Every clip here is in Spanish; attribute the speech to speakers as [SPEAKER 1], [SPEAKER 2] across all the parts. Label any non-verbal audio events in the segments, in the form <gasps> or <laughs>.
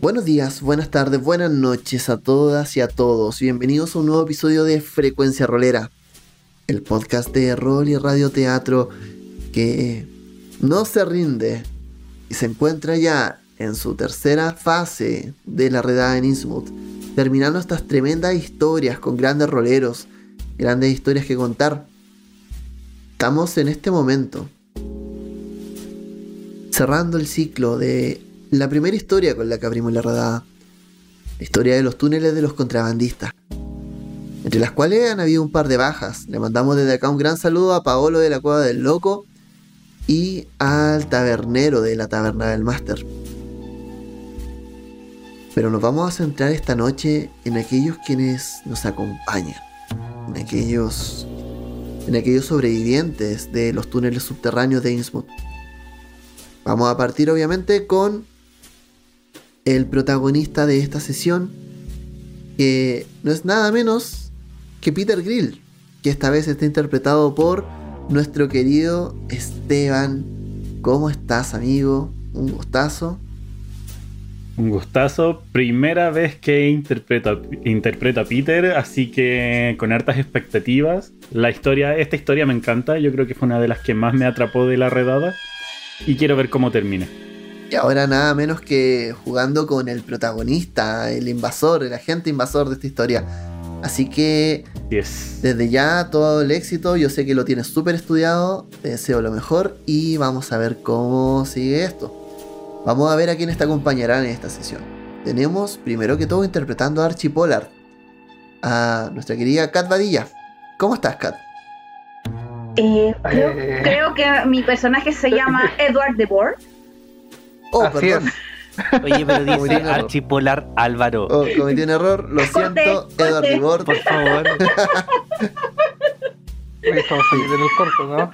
[SPEAKER 1] Buenos días, buenas tardes, buenas noches a todas y a todos. Bienvenidos a un nuevo episodio de Frecuencia Rolera, el podcast de rol y radioteatro que no se rinde y se encuentra ya en su tercera fase de la redada en Innsmouth, terminando estas tremendas historias con grandes roleros, grandes historias que contar. Estamos en este momento cerrando el ciclo de la primera historia con la que abrimos la redada. La historia de los túneles de los contrabandistas. Entre las cuales han habido un par de bajas. Le mandamos desde acá un gran saludo a Paolo de la Cueva del Loco y al tabernero de la Taberna del Máster. Pero nos vamos a centrar esta noche en aquellos quienes nos acompañan. En aquellos. En aquellos sobrevivientes de los túneles subterráneos de Innsmouth. Vamos a partir obviamente con el protagonista de esta sesión, que no es nada menos que Peter Grill, que esta vez está interpretado por nuestro querido Esteban. ¿Cómo estás, amigo? Un gustazo.
[SPEAKER 2] Un gustazo. Primera vez que interpreta, a Peter, así que con hartas expectativas. La historia, esta historia me encanta. Yo creo que fue una de las que más me atrapó de la redada. Y quiero ver cómo termina.
[SPEAKER 1] Y ahora nada menos que jugando con el protagonista, el invasor, el agente invasor de esta historia. Así que desde ya todo el éxito, yo sé que lo tienes súper estudiado, te deseo lo mejor y vamos a ver cómo sigue esto. Vamos a ver a quiénes te acompañarán en esta sesión. Tenemos primero que todo interpretando a Archie Pollard, a nuestra querida Kat Badilla. ¿Cómo estás, Kat?
[SPEAKER 3] Eh, eh. creo, que mi personaje se llama <laughs> Edward de Boer.
[SPEAKER 1] Oh, perdón. <laughs>
[SPEAKER 4] Oye, pero dice Archipolar Álvaro.
[SPEAKER 1] Oh, cometí un error, lo siento, Edward Boer.
[SPEAKER 4] Por favor.
[SPEAKER 5] Estamos en el corto, ¿no?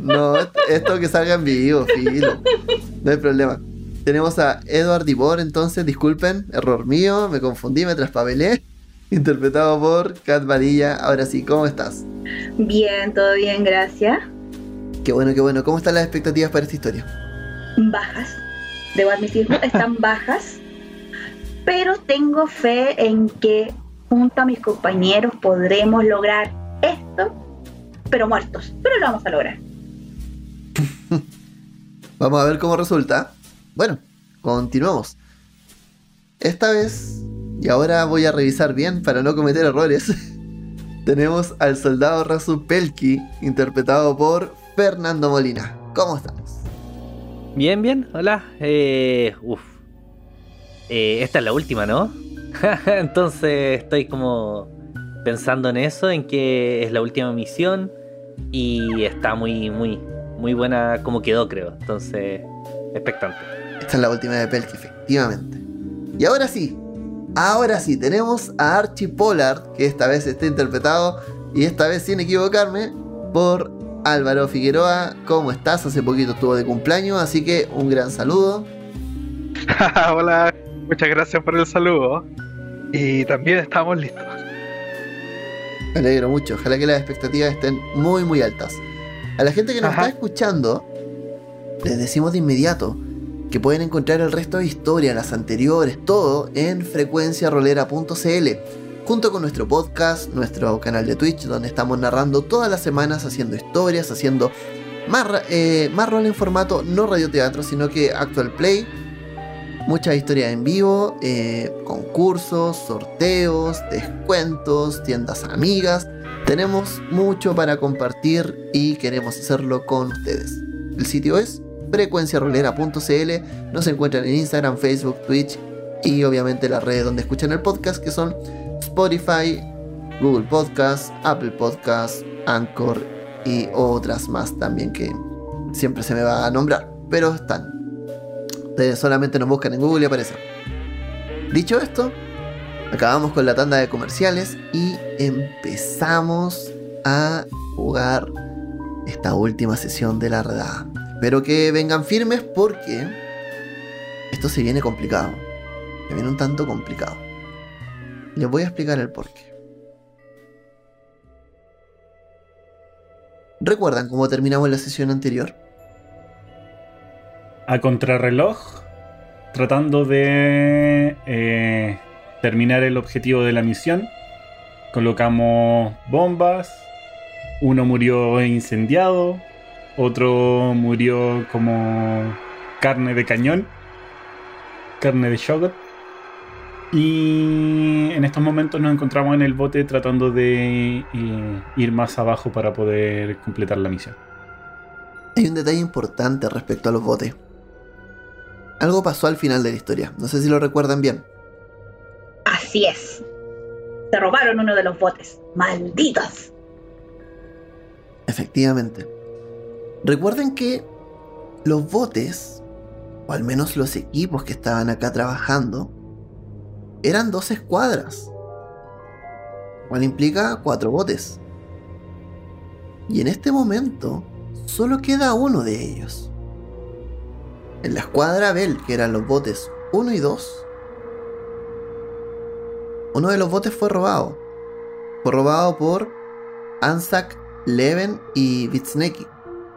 [SPEAKER 1] No, esto que salga en vivo, filo. No hay problema. Tenemos a Edward Dibor, entonces, disculpen, error mío, me confundí, me traspabelé. Interpretado por Kat Varilla. Ahora sí, ¿cómo estás?
[SPEAKER 3] Bien, todo bien, gracias.
[SPEAKER 1] Qué bueno, qué bueno. ¿Cómo están las expectativas para esta historia?
[SPEAKER 3] Bajas. Debo admitirlo, están <laughs> bajas. Pero tengo fe en que junto a mis compañeros podremos lograr esto, pero muertos. Pero lo vamos a lograr. <laughs>
[SPEAKER 1] vamos a ver cómo resulta. Bueno, continuamos. Esta vez, y ahora voy a revisar bien para no cometer errores. <laughs> tenemos al soldado Razu Pelki, interpretado por Fernando Molina. ¿Cómo estamos?
[SPEAKER 4] Bien, bien, hola. Eh, uf. Eh, esta es la última, ¿no? <laughs> Entonces estoy como pensando en eso, en que es la última misión y está muy, muy, muy buena como quedó, creo. Entonces, expectante.
[SPEAKER 1] Esta es la última de Pelki, efectivamente. Y ahora sí, Ahora sí, tenemos a Archie Pollard, que esta vez está interpretado, y esta vez sin equivocarme, por Álvaro Figueroa. ¿Cómo estás? Hace poquito estuvo de cumpleaños, así que un gran saludo. <laughs>
[SPEAKER 5] Hola, muchas gracias por el saludo. Y también estamos listos.
[SPEAKER 1] Me alegro mucho, ojalá que las expectativas estén muy muy altas. A la gente que nos está escuchando, les decimos de inmediato, que pueden encontrar el resto de historias, las anteriores, todo en frecuenciarolera.cl, junto con nuestro podcast, nuestro canal de Twitch, donde estamos narrando todas las semanas, haciendo historias, haciendo más, eh, más rol en formato no radioteatro, sino que actual play. Muchas historias en vivo, eh, concursos, sorteos, descuentos, tiendas amigas. Tenemos mucho para compartir y queremos hacerlo con ustedes. El sitio es frecuenciarolera.cl. Nos encuentran en Instagram, Facebook, Twitch y obviamente las redes donde escuchan el podcast que son Spotify, Google Podcast, Apple Podcast, Anchor y otras más también que siempre se me va a nombrar, pero están. Ustedes solamente nos buscan en Google y aparecen. Dicho esto, acabamos con la tanda de comerciales y empezamos a jugar esta última sesión de la redada. Espero que vengan firmes porque esto se viene complicado. Se viene un tanto complicado. Les voy a explicar el porqué. ¿Recuerdan cómo terminamos la sesión anterior?
[SPEAKER 2] A contrarreloj, tratando de eh, terminar el objetivo de la misión. Colocamos bombas. Uno murió incendiado. Otro murió como carne de cañón. Carne de shogot. Y en estos momentos nos encontramos en el bote tratando de eh, ir más abajo para poder completar la misión.
[SPEAKER 1] Hay un detalle importante respecto a los botes. Algo pasó al final de la historia. No sé si lo recuerdan bien.
[SPEAKER 3] Así es. Se robaron uno de los botes. ¡Malditos!
[SPEAKER 1] Efectivamente. Recuerden que los botes, o al menos los equipos que estaban acá trabajando, eran dos escuadras. Cual implica cuatro botes. Y en este momento, solo queda uno de ellos. En la escuadra Bell, que eran los botes 1 y 2, uno de los botes fue robado. Fue robado por Anzac, Leven y Vitsneki.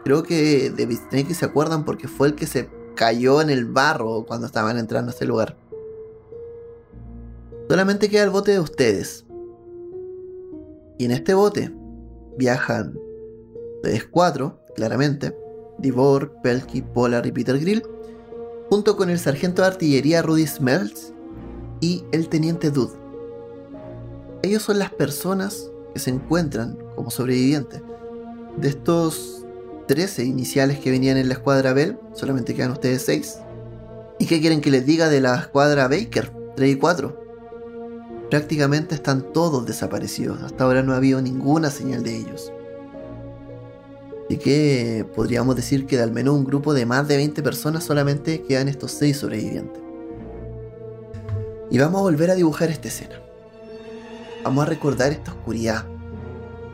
[SPEAKER 1] Creo que de Vitsneki se acuerdan porque fue el que se cayó en el barro cuando estaban entrando a este lugar. Solamente queda el bote de ustedes. Y en este bote viajan ustedes cuatro, claramente. Divor, Pelky, Polar y Peter Grill. Junto con el sargento de artillería Rudy Smells y el teniente Dude. Ellos son las personas que se encuentran como sobrevivientes. De estos 13 iniciales que venían en la escuadra Bell, solamente quedan ustedes 6. ¿Y qué quieren que les diga de la escuadra Baker? 3 y 4 prácticamente están todos desaparecidos. Hasta ahora no ha habido ninguna señal de ellos. Así que podríamos decir que de al menos un grupo de más de 20 personas solamente quedan estos 6 sobrevivientes. Y vamos a volver a dibujar esta escena. Vamos a recordar esta oscuridad.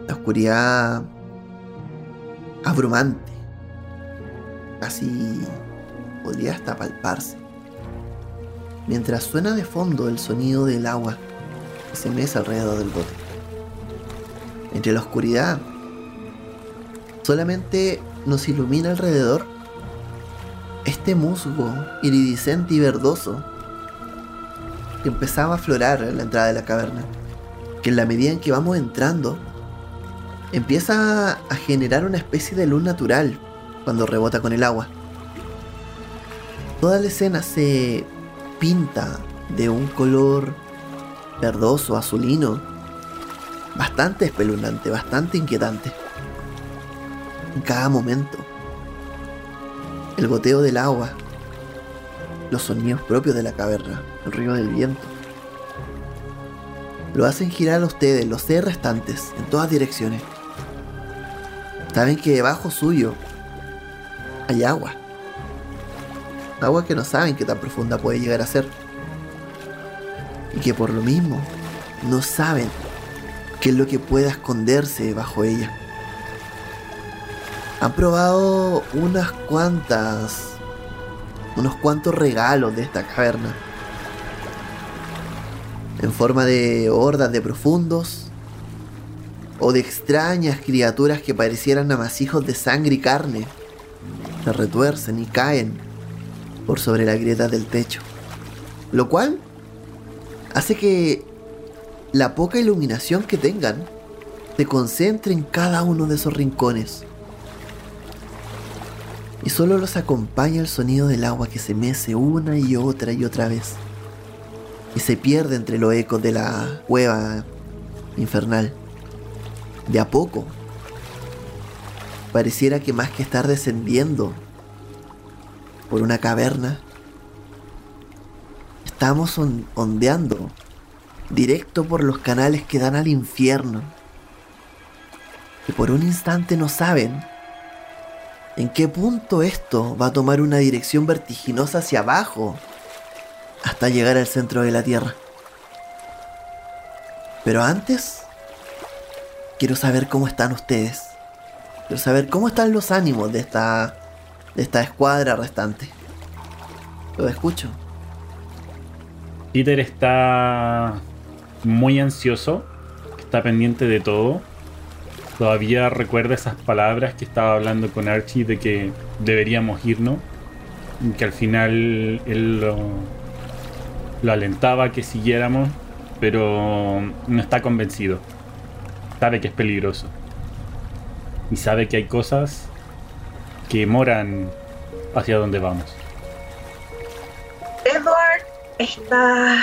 [SPEAKER 1] La oscuridad abrumante. Así podría hasta palparse. Mientras suena de fondo el sonido del agua se mece alrededor del bote. Entre la oscuridad, solamente nos ilumina alrededor este musgo iridiscente y verdoso que empezaba a aflorar en la entrada de la caverna, que en la medida en que vamos entrando, empieza a generar una especie de luz natural cuando rebota con el agua. Toda la escena se pinta de un color verdoso, azulino, bastante espeluznante, bastante inquietante. En cada momento, el goteo del agua, los sonidos propios de la caverna, el río del viento, lo hacen girar a ustedes, los seres restantes, en todas direcciones. Saben que debajo suyo hay agua. Agua que no saben qué tan profunda puede llegar a ser y que por lo mismo no saben qué es lo que pueda esconderse bajo ella. Han probado unas cuantas, unos cuantos regalos de esta caverna. En forma de hordas de profundos o de extrañas criaturas que parecieran amasijos de sangre y carne. Se retuercen y caen por sobre la grieta del techo. Lo cual hace que la poca iluminación que tengan se concentre en cada uno de esos rincones. Y solo los acompaña el sonido del agua que se mece una y otra y otra vez. Y se pierde entre los ecos de la cueva infernal. De a poco. Pareciera que más que estar descendiendo por una caverna, Estamos ondeando directo por los canales que dan al infierno. Y por un instante no saben en qué punto esto va a tomar una dirección vertiginosa hacia abajo hasta llegar al centro de la Tierra. Pero antes, quiero saber cómo están ustedes. Quiero saber cómo están los ánimos de esta, de esta escuadra restante. Lo escucho.
[SPEAKER 2] Peter está muy ansioso, está pendiente de todo. Todavía recuerda esas palabras que estaba hablando con Archie de que deberíamos irnos. que al final él lo, lo alentaba que siguiéramos, pero no está convencido. Sabe que es peligroso. Y sabe que hay cosas que moran hacia donde vamos.
[SPEAKER 3] Está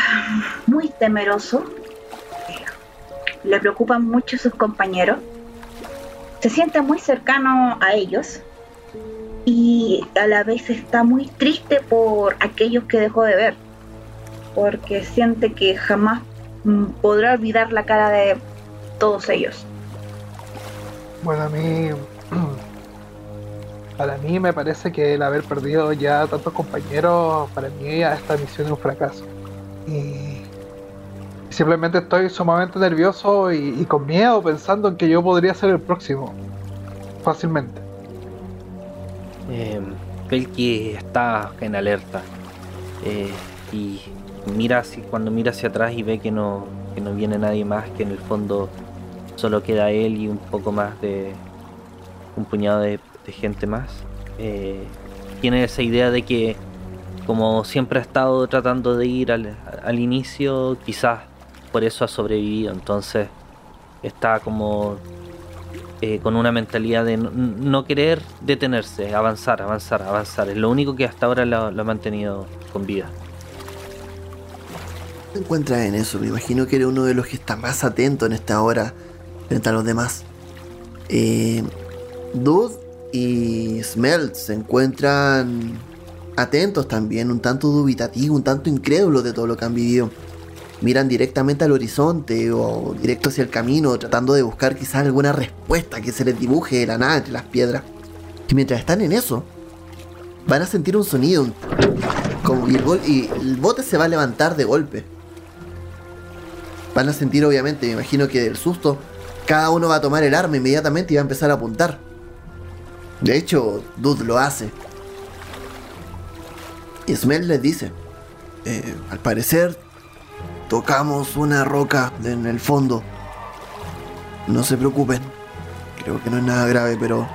[SPEAKER 3] muy temeroso. Le preocupan mucho sus compañeros. Se siente muy cercano a ellos. Y a la vez está muy triste por aquellos que dejó de ver. Porque siente que jamás mm, podrá olvidar la cara de todos ellos.
[SPEAKER 5] Bueno, a mí <clears throat> para mí me parece que el haber perdido ya tantos compañeros, para mí esta misión es un fracaso. Y simplemente estoy sumamente nervioso y, con miedo pensando en que yo podría ser el próximo. Fácilmente.
[SPEAKER 4] Eh, Pelky está en alerta. Eh, y mira cuando mira hacia atrás y ve que no, que no viene nadie más, que en el fondo solo queda él y un poco más de un puñado de de gente más, eh, tiene esa idea de que como siempre ha estado tratando de ir al, inicio, quizás por eso ha sobrevivido, entonces está como eh, con una mentalidad de no, querer detenerse, avanzar, avanzar, avanzar. Es lo único que hasta ahora lo, ha mantenido con vida.
[SPEAKER 1] ¿Te encuentras en eso? Me imagino que eres uno de los que está más atento en esta hora frente a los demás. Eh, Dude y Smelt se encuentran atentos también, un tanto dubitativos, un tanto incrédulos de todo lo que han vivido. Miran directamente al horizonte o directo hacia el camino, tratando de buscar quizás alguna respuesta que se les dibuje de la nada entre las piedras. Y mientras están en eso, van a sentir un sonido. Como, y, el y el bote se va a levantar de golpe. Van a sentir, obviamente, me imagino que del susto, cada uno va a tomar el arma inmediatamente y va a empezar a apuntar. De hecho, Dude lo hace. Y Smell les dice, eh, al parecer tocamos una roca en el fondo. No se preocupen, creo que no es nada grave, pero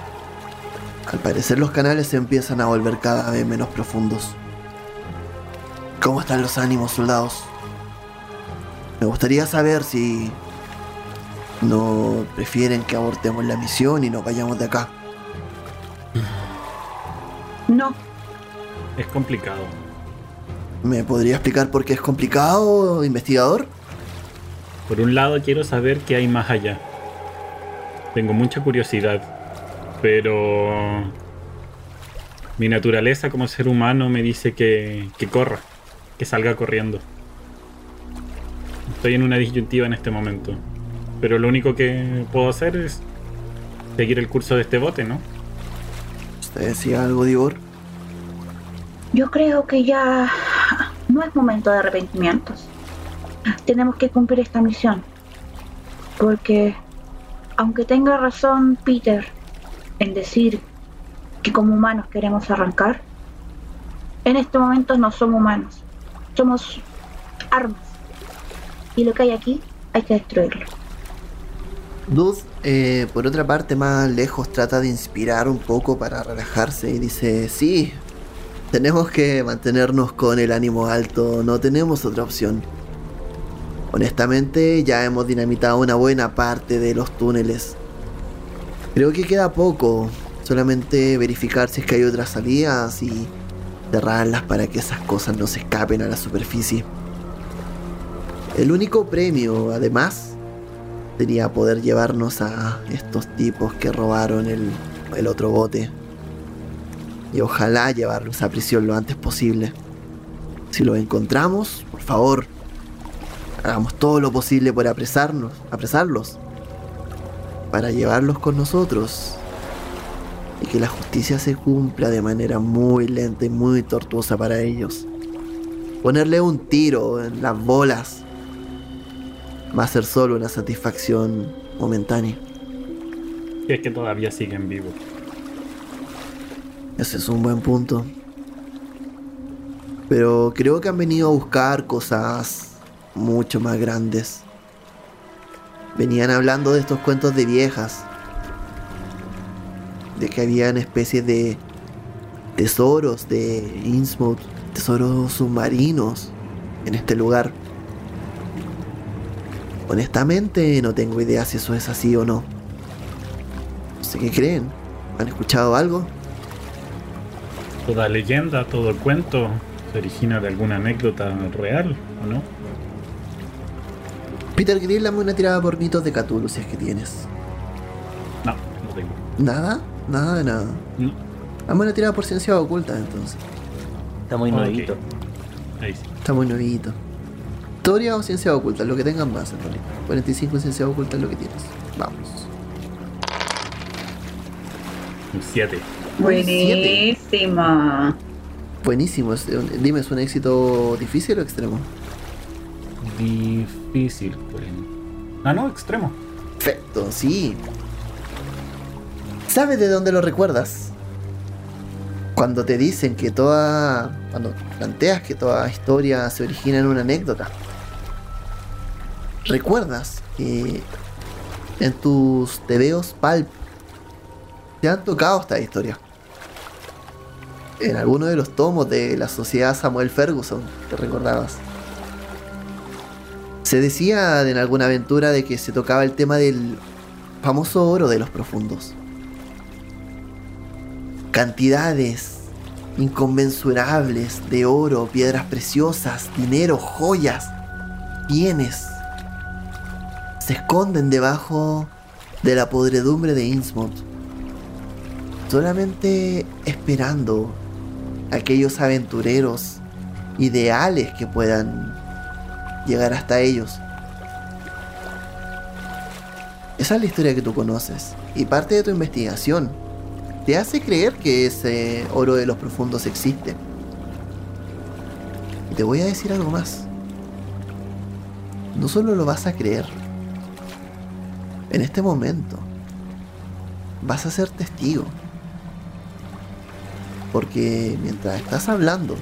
[SPEAKER 1] al parecer los canales se empiezan a volver cada vez menos profundos. ¿Cómo están los ánimos, soldados? Me gustaría saber si no prefieren que abortemos la misión y nos vayamos de acá.
[SPEAKER 3] No.
[SPEAKER 2] Es complicado.
[SPEAKER 1] ¿Me podría explicar por qué es complicado, investigador?
[SPEAKER 2] Por un lado quiero saber qué hay más allá. Tengo mucha curiosidad, pero mi naturaleza como ser humano me dice que, que corra, que salga corriendo. Estoy en una disyuntiva en este momento, pero lo único que puedo hacer es seguir el curso de este bote, ¿no?
[SPEAKER 1] ¿Usted decía algo, Divor?
[SPEAKER 3] Yo creo que ya no es momento de arrepentimientos. Tenemos que cumplir esta misión. Porque, aunque tenga razón Peter en decir que como humanos queremos arrancar, en este momento no somos humanos. Somos armas. Y lo que hay aquí hay que destruirlo.
[SPEAKER 1] Dude, eh, por otra parte, más lejos, trata de inspirar un poco para relajarse y dice, sí, tenemos que mantenernos con el ánimo alto, no tenemos otra opción. Honestamente, ya hemos dinamitado una buena parte de los túneles. Creo que queda poco, solamente verificar si es que hay otras salidas y cerrarlas para que esas cosas no se escapen a la superficie. El único premio, además, sería poder llevarnos a estos tipos que robaron el, otro bote. Y ojalá llevarlos a prisión lo antes posible. Si los encontramos, por favor, hagamos todo lo posible por apresarnos, apresarlos. Para llevarlos con nosotros. Y que la justicia se cumpla de manera muy lenta y muy tortuosa para ellos. Ponerle un tiro en las bolas va a ser solo una satisfacción momentánea.
[SPEAKER 2] Y es que todavía siguen vivos.
[SPEAKER 1] Ese es un buen punto. Pero creo que han venido a buscar cosas mucho más grandes. Venían hablando de estos cuentos de viejas. De que habían especies de tesoros de Innsmouth, tesoros submarinos en este lugar. Honestamente no tengo idea si eso es así o no. No sé qué creen. ¿Han escuchado algo?
[SPEAKER 2] Toda leyenda, todo cuento se origina de alguna anécdota real, ¿o no?
[SPEAKER 1] Peter Grill, dame una tirada por mitos de Cthulhu si es que tienes.
[SPEAKER 2] No, no tengo.
[SPEAKER 1] ¿Nada? Nada de nada.
[SPEAKER 2] No.
[SPEAKER 1] Dame una tirada por ciencia oculta entonces.
[SPEAKER 4] Está muy
[SPEAKER 2] Ok.
[SPEAKER 4] nuevito.
[SPEAKER 2] Ahí sí.
[SPEAKER 1] Está muy nuevito. Historia o ciencia oculta, lo que tengan más en realidad. 45 en ciencia oculta es lo que tienes. Vamos.
[SPEAKER 2] Un 7.
[SPEAKER 3] Buenísima.
[SPEAKER 1] Buenísimo. eh, Dime, ¿es un éxito difícil o extremo?
[SPEAKER 2] Difícil, por ejemplo. Ah, no, extremo.
[SPEAKER 1] Perfecto, sí. ¿Sabes de dónde lo recuerdas? Cuando te dicen que toda. Cuando planteas que toda historia se origina en una anécdota. ¿Recuerdas que en tus tebeos palp te han tocado esta historia? En alguno de los tomos de la sociedad Samuel Ferguson, te recordabas. Se decía en alguna aventura de que se tocaba el tema del famoso oro de los profundos. Cantidades inconmensurables de oro, piedras preciosas, dinero, joyas, bienes se esconden debajo de la podredumbre de Innsmouth, solamente esperando aquellos aventureros ideales que puedan llegar hasta ellos. Esa es la historia que tú conoces y parte de tu investigación te hace creer que ese oro de los profundos existe. Y te voy a decir algo más. No solo lo vas a creer, en este momento vas a ser testigo. Porque mientras estás hablando,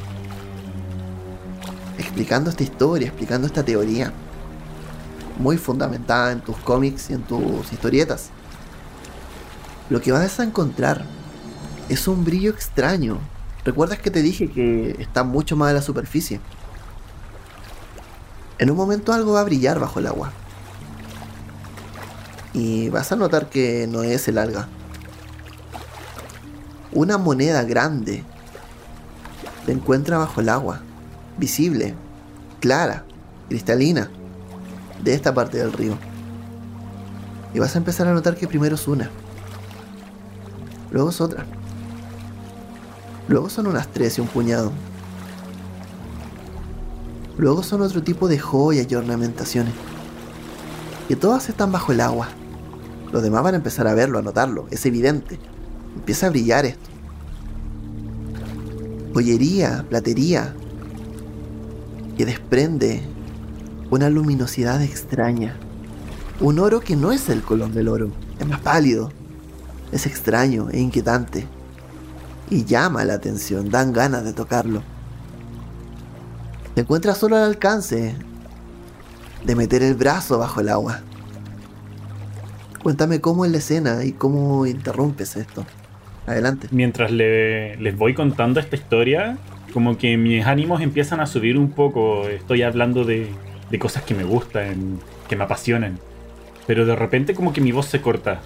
[SPEAKER 1] explicando esta historia, explicando esta teoría, muy fundamentada en tus cómics y en tus historietas, lo que vas a encontrar es un brillo extraño. ¿Recuerdas que te dije que está mucho más a la superficie? En un momento algo va a brillar bajo el agua. Y vas a notar que no es el alga. Una moneda grande se encuentra bajo el agua, visible, clara, cristalina, de esta parte del río. Y vas a empezar a notar que primero es una, luego es otra, luego son unas tres y un puñado, luego son otro tipo de joyas y ornamentaciones, y todas están bajo el agua. Los demás van a empezar a verlo, a notarlo, es evidente. Empieza a brillar esto. Joyería, platería, que desprende una luminosidad extraña. Un oro que no es el color del oro, es más pálido, es extraño e inquietante. Y llama la atención, dan ganas de tocarlo. Te encuentras solo al alcance de meter el brazo bajo el agua. Cuéntame cómo es la escena y cómo interrumpes esto. Adelante.
[SPEAKER 2] Mientras le- les voy contando esta historia, como que mis ánimos empiezan a subir un poco. Estoy hablando de, de cosas que me gustan, que me apasionan. Pero de repente como que mi voz se corta.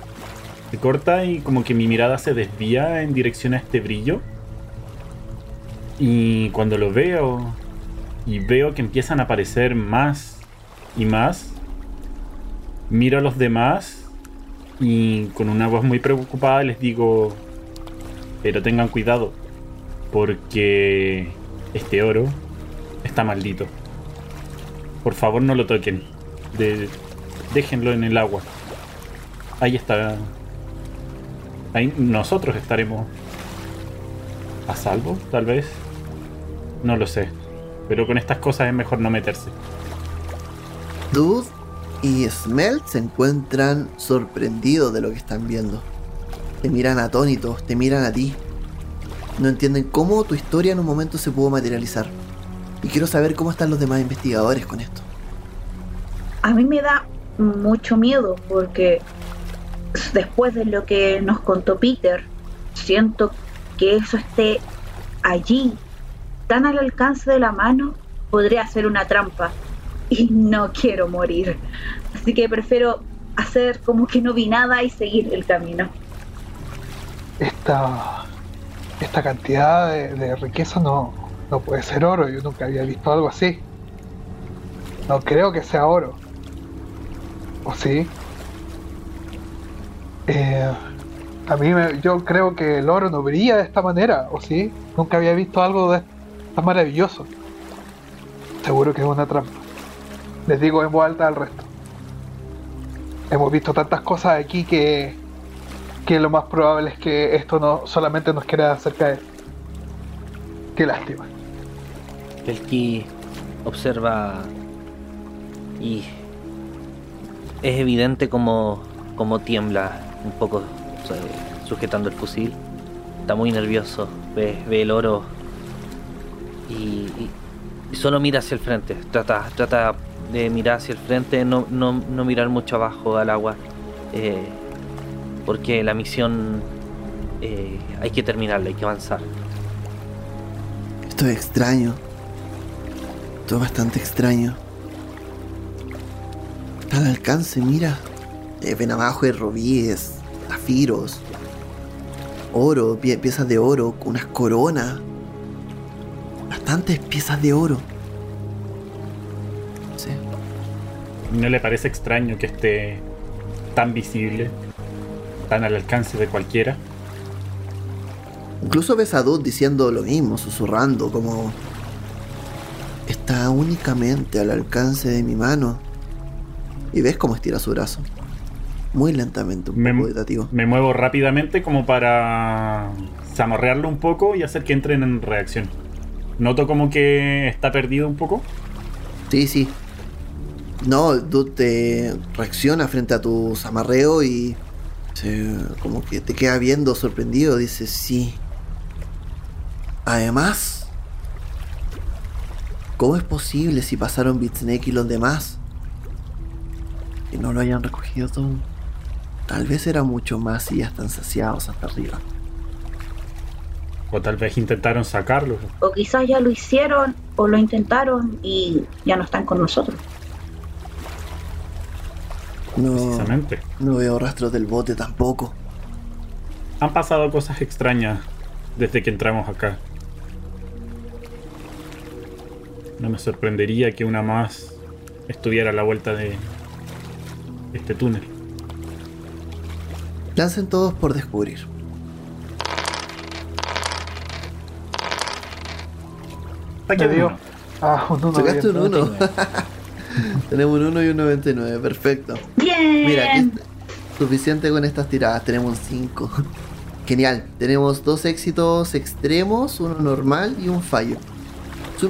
[SPEAKER 2] Se corta y como que mi mirada se desvía en dirección a este brillo. Y cuando lo veo y veo que empiezan a aparecer más y más, miro a los demás y con una voz muy preocupada les digo, pero tengan cuidado, porque este oro está maldito. Por favor no lo toquen. Déjenlo en el agua. Ahí está. Ahí nosotros estaremos a salvo, tal vez. No lo sé. Pero con estas cosas es mejor no meterse.
[SPEAKER 1] Dude y Smelt se encuentran sorprendidos de lo que están viendo. Te miran atónitos, te miran a ti. No entienden cómo tu historia en un momento se pudo materializar. Y quiero saber cómo están los demás investigadores con esto.
[SPEAKER 3] A mí me da mucho miedo porque después de lo que nos contó Peter, siento que eso esté allí, tan al alcance de la mano, podría ser una trampa. Y no quiero morir. Así que prefiero hacer como que no vi nada y seguir el camino.
[SPEAKER 5] Esta, esta cantidad de, riqueza no, no puede ser oro. Yo nunca había visto algo así. No creo que sea oro. ¿O sí? Eh, a mí yo creo que el oro no brilla de esta manera, ¿o sí? Nunca había visto algo de tan maravilloso. Seguro que es una trampa. Les digo en voz alta al resto. Hemos visto tantas cosas aquí que, que lo más probable es que esto no solamente nos quiera hacer caer. Qué lástima.
[SPEAKER 4] El ki observa y es evidente como, como tiembla un poco sujetando el fusil. Está muy nervioso, ve, ve el oro y, solo mira hacia el frente. Trata, trata de mirar hacia el frente, no, no, no mirar mucho abajo al agua. Eh, porque la misión eh, hay que terminarla, hay que avanzar.
[SPEAKER 1] Esto es extraño. Esto es bastante extraño. Está al alcance, mira. Eh, ven abajo hay robíes, zafiros, oro, piezas de oro, unas coronas. Bastantes piezas de oro.
[SPEAKER 2] ¿No le parece extraño que esté tan visible, tan al alcance de cualquiera?
[SPEAKER 1] Incluso ves a Dud diciendo lo mismo, susurrando, como... Está únicamente al alcance de mi mano. Y ves cómo estira su brazo. Muy lentamente, un
[SPEAKER 2] me,
[SPEAKER 1] poco
[SPEAKER 2] Me muevo rápidamente como para zamorrearlo un poco y hacer que entren en reacción. Noto como que está perdido un poco.
[SPEAKER 1] Sí, sí. No, tú te reacciona frente a tu zamarreo y como que te queda viendo sorprendido. Dice, sí. Además, ¿cómo es posible si pasaron Bitsnake y los demás? Que no lo hayan recogido todo. Tal vez era mucho más y ya están saciados hasta arriba.
[SPEAKER 2] O tal vez intentaron sacarlo.
[SPEAKER 3] O quizás ya lo hicieron o lo intentaron y ya no están con nosotros.
[SPEAKER 1] No, Precisamente. No veo rastros del bote tampoco.
[SPEAKER 2] Han pasado cosas extrañas desde que entramos acá. No me sorprendería que una más estuviera a la vuelta de este túnel.
[SPEAKER 1] Lancen todos por descubrir.
[SPEAKER 5] Ah, un 1.
[SPEAKER 1] Sacaste un 1. tenemos un 1 y un 99, perfecto. Mira, suficiente con estas tiradas, tenemos un 5. <laughs> Genial, tenemos dos éxitos extremos, uno normal y un fallo.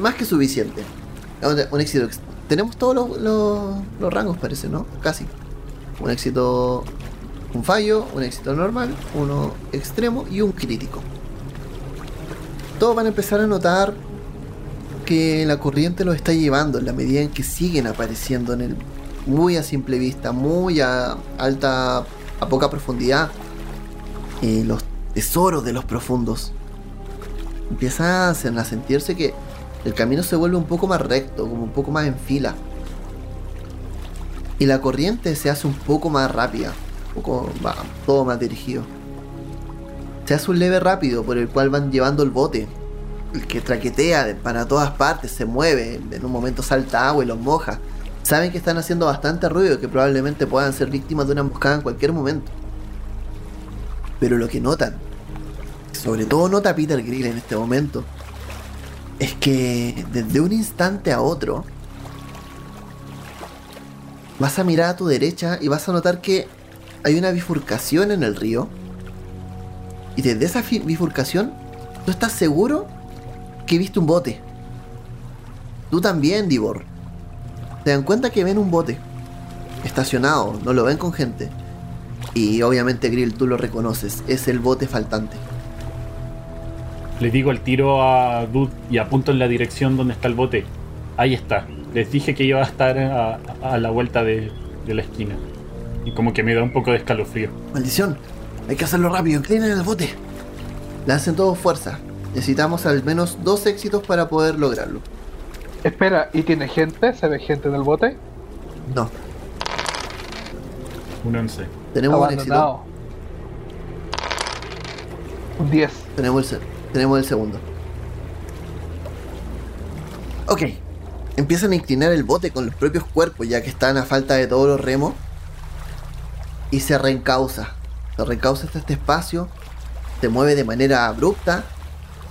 [SPEAKER 1] Más que suficiente. Un éxito. Tenemos todos los rangos, parece, ¿no? Casi. Un éxito un fallo, un éxito normal, uno extremo y un crítico. Todos van a empezar a notar que la corriente los está llevando en la medida en que siguen apareciendo en el muy a simple vista, muy a alta, a poca profundidad, los tesoros de los profundos. Empiezan a sentirse que el camino se vuelve un poco más recto, como un poco más en fila. Y la corriente se hace un poco más rápida poco va todo más dirigido. Se hace un leve rápido por el cual van llevando el bote. El que traquetea para todas partes, se mueve, en un momento salta agua y los moja. Saben que están haciendo bastante ruido, que probablemente puedan ser víctimas de una emboscada en cualquier momento. Pero lo que notan, sobre todo nota Peter Grill en este momento, es que desde un instante a otro vas a mirar a tu derecha y vas a notar que hay una bifurcación en el río. Y desde esa bifurcación, tú estás seguro que viste un bote. Tú también, Divor. Se dan cuenta que ven un bote. Estacionado, no lo ven con gente. Y obviamente, Grill, tú lo reconoces. Es el bote faltante.
[SPEAKER 2] Le digo al tiro a Dude y apunto en la dirección donde está el bote. Ahí está. Les dije que iba a estar a, la vuelta de la esquina. Y como que me da un poco de escalofrío.
[SPEAKER 1] Maldición, hay que hacerlo rápido, inclinen el bote. Le hacen todo fuerza. Necesitamos al menos dos éxitos para poder lograrlo.
[SPEAKER 5] Espera, ¿y tiene gente? ¿Se ve gente en el bote?
[SPEAKER 1] No.
[SPEAKER 2] Un 11.
[SPEAKER 1] Tenemos un éxito.
[SPEAKER 5] Un 10.
[SPEAKER 1] Tenemos el, se- tenemos el segundo. Ok. Empiezan a inclinar el bote con los propios cuerpos, ya que están a falta de todos los remos. Y se reencausa. Se reencausa hasta este espacio. Se mueve de manera abrupta.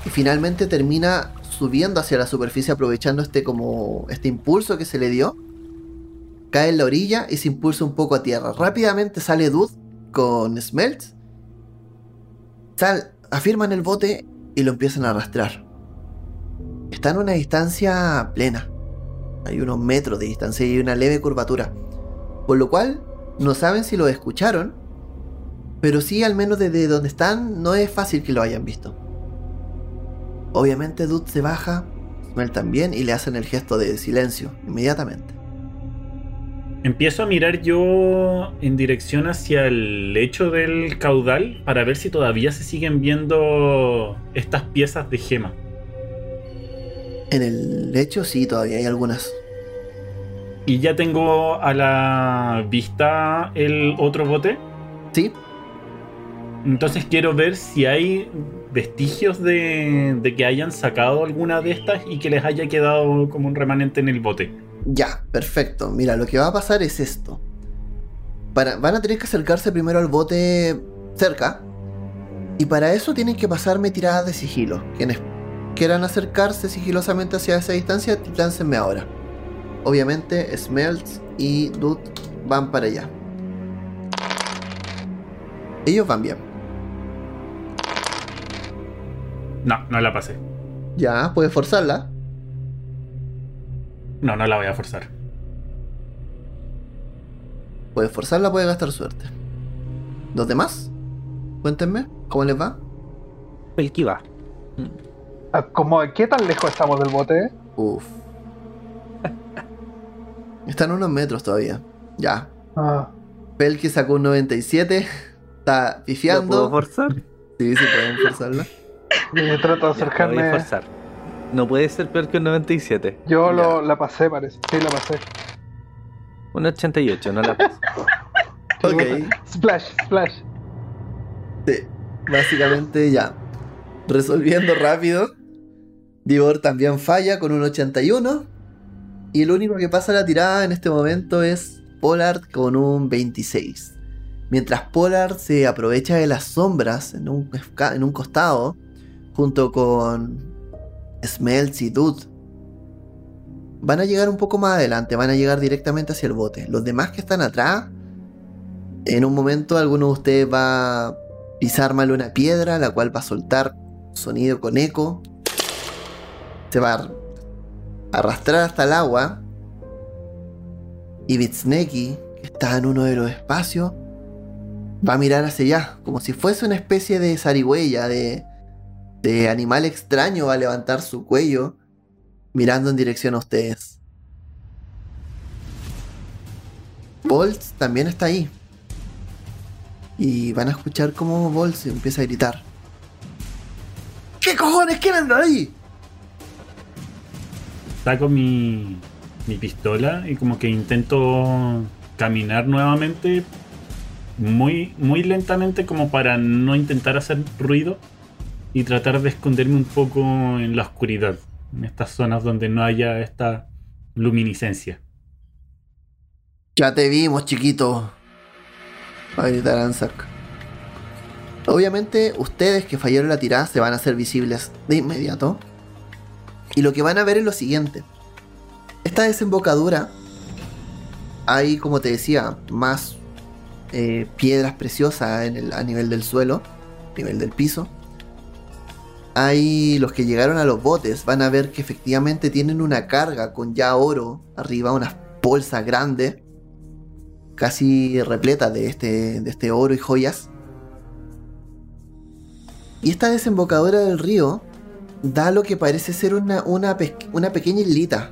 [SPEAKER 1] Y finalmente termina subiendo hacia la superficie aprovechando este como. este impulso que se le dio. Cae en la orilla y se impulsa un poco a tierra. Rápidamente sale Dude con Smelts. Sal, afirman el bote y lo empiezan a arrastrar. Está en una distancia plena. Hay unos metros de distancia y una leve curvatura. Por lo cual, no saben si lo escucharon. Pero sí, al menos desde donde están, no es fácil que lo hayan visto. Obviamente, Dude se baja, Smell también, y le hacen el gesto de silencio inmediatamente.
[SPEAKER 2] Empiezo a mirar yo en dirección hacia el lecho del caudal para ver si todavía se siguen viendo estas piezas de gema.
[SPEAKER 1] En el lecho, sí, todavía hay algunas.
[SPEAKER 2] Y ya tengo a la vista el otro bote.
[SPEAKER 1] Sí,
[SPEAKER 2] Entonces quiero ver si hay vestigios de, que hayan sacado alguna de estas y que les haya quedado como un remanente en el bote.
[SPEAKER 1] Ya, perfecto. Mira, lo que va a pasar es esto. Para, van a tener que acercarse primero al bote cerca. Y para eso tienen que pasarme tiradas de sigilo. Quienes quieran acercarse sigilosamente hacia esa distancia, láncenme ahora. Obviamente, Smelts y Dude van para allá. Ellos van bien.
[SPEAKER 2] No, no la pasé.
[SPEAKER 1] Ya, puedes forzarla.
[SPEAKER 2] No, no la voy a forzar.
[SPEAKER 1] Puedes forzarla, puedes gastar suerte. ¿Los demás? Cuéntenme, ¿cómo les va?
[SPEAKER 4] El que va.
[SPEAKER 5] Ah, ¿Cómo, ¿Qué tan lejos estamos del bote?
[SPEAKER 1] Uf. Están unos metros todavía. Ya.
[SPEAKER 5] Ah,
[SPEAKER 1] Pel que sacó un 97. Está
[SPEAKER 4] ¿Lo puedo
[SPEAKER 1] pifiando.
[SPEAKER 4] forzar?
[SPEAKER 1] Sí, sí, pueden forzarla.
[SPEAKER 5] Yo trato de
[SPEAKER 4] Ya, la voy a
[SPEAKER 5] acercarme.
[SPEAKER 4] forzar. No puede ser peor que un 97.
[SPEAKER 5] Yo lo, la pasé, parece. Sí, la pasé.
[SPEAKER 4] Un 88, no la paso. <laughs>
[SPEAKER 1] Ok.
[SPEAKER 5] Splash, splash.
[SPEAKER 1] Sí. Básicamente ya. Resolviendo rápido. Divor también falla con un 81. Y el único que pasa la tirada en este momento es Pollard con un 26. Mientras Pollard se aprovecha de las sombras en un, en un costado, junto con Smelts y Dude, van a llegar un poco más adelante, van a llegar directamente hacia el bote. Los demás que están atrás, en un momento alguno de ustedes va a pisar mal una piedra, la cual va a soltar sonido con eco. Se va a arrastrar hasta el agua. Y Bitsneki, que está en uno de los espacios, va a mirar hacia allá, como si fuese una especie de zarigüeya, de, de animal extraño, va a levantar su cuello, mirando en dirección a ustedes. Bolts también está ahí. Y van a escuchar cómo Bolts empieza a gritar. ¿Qué cojones quieren de ahí?
[SPEAKER 2] Saco mi, mi pistola y como que intento caminar nuevamente muy, muy lentamente como para no intentar hacer ruido y tratar de esconderme un poco en la oscuridad, en estas zonas donde no haya esta luminiscencia.
[SPEAKER 1] Ya te vimos, chiquito. Va a gritar. Obviamente, ustedes que fallaron la tirada se van a hacer visibles de inmediato. Y lo que van a ver es lo siguiente. Esta desembocadura, hay, como te decía, más eh, piedras preciosas a nivel del suelo, nivel del piso. Hay los que llegaron a los botes, van a ver que efectivamente tienen una carga con ya oro arriba, unas bolsas grandes casi repleta de este, de este oro y joyas. Y esta desembocadura del río da lo que parece ser una, una, pe- una pequeña islita.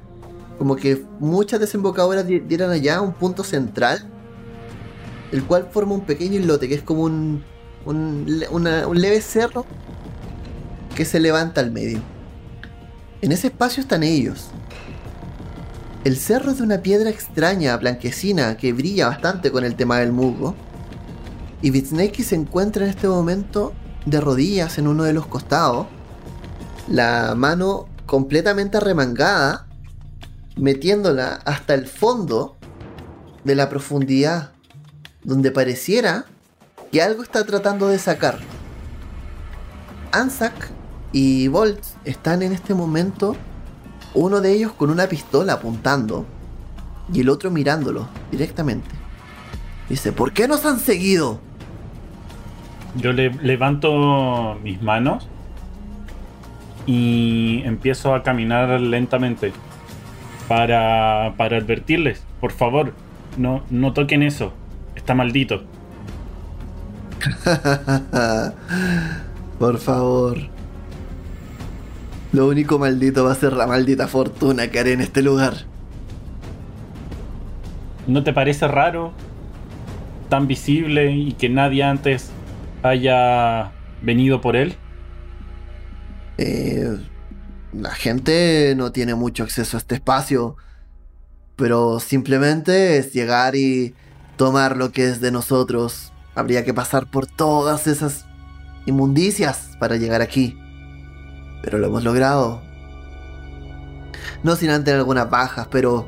[SPEAKER 1] Como que muchas desembocaduras di- dieran allá un punto central, el cual forma un pequeño islote, que es como un, un, un leve cerro que se levanta al medio. En ese espacio están ellos. El cerro es de una piedra extraña, blanquecina, que brilla bastante con el tema del musgo. Y Vitsneki se encuentra en este momento de rodillas en uno de los costados, la mano completamente arremangada, metiéndola hasta el fondo de la profundidad, donde pareciera que algo está tratando de sacar. Anzac y Bolt están en este momento, uno de ellos con una pistola apuntando y el otro mirándolo directamente. Dice, ¿por qué nos han seguido?
[SPEAKER 2] Yo le levanto mis manos y empiezo a caminar lentamente para, para advertirles, por favor, no, no toquen eso, está maldito. <laughs>
[SPEAKER 1] por favor. Lo único maldito va a ser la maldita fortuna que haré en este lugar.
[SPEAKER 2] ¿No te parece raro? Tan visible y que nadie antes haya venido por él?
[SPEAKER 1] Eh, la gente no tiene mucho acceso a este espacio, pero simplemente es llegar y tomar lo que es de nosotros. Habría que pasar por todas esas inmundicias para llegar aquí. Pero lo hemos logrado. No sin antes algunas bajas, pero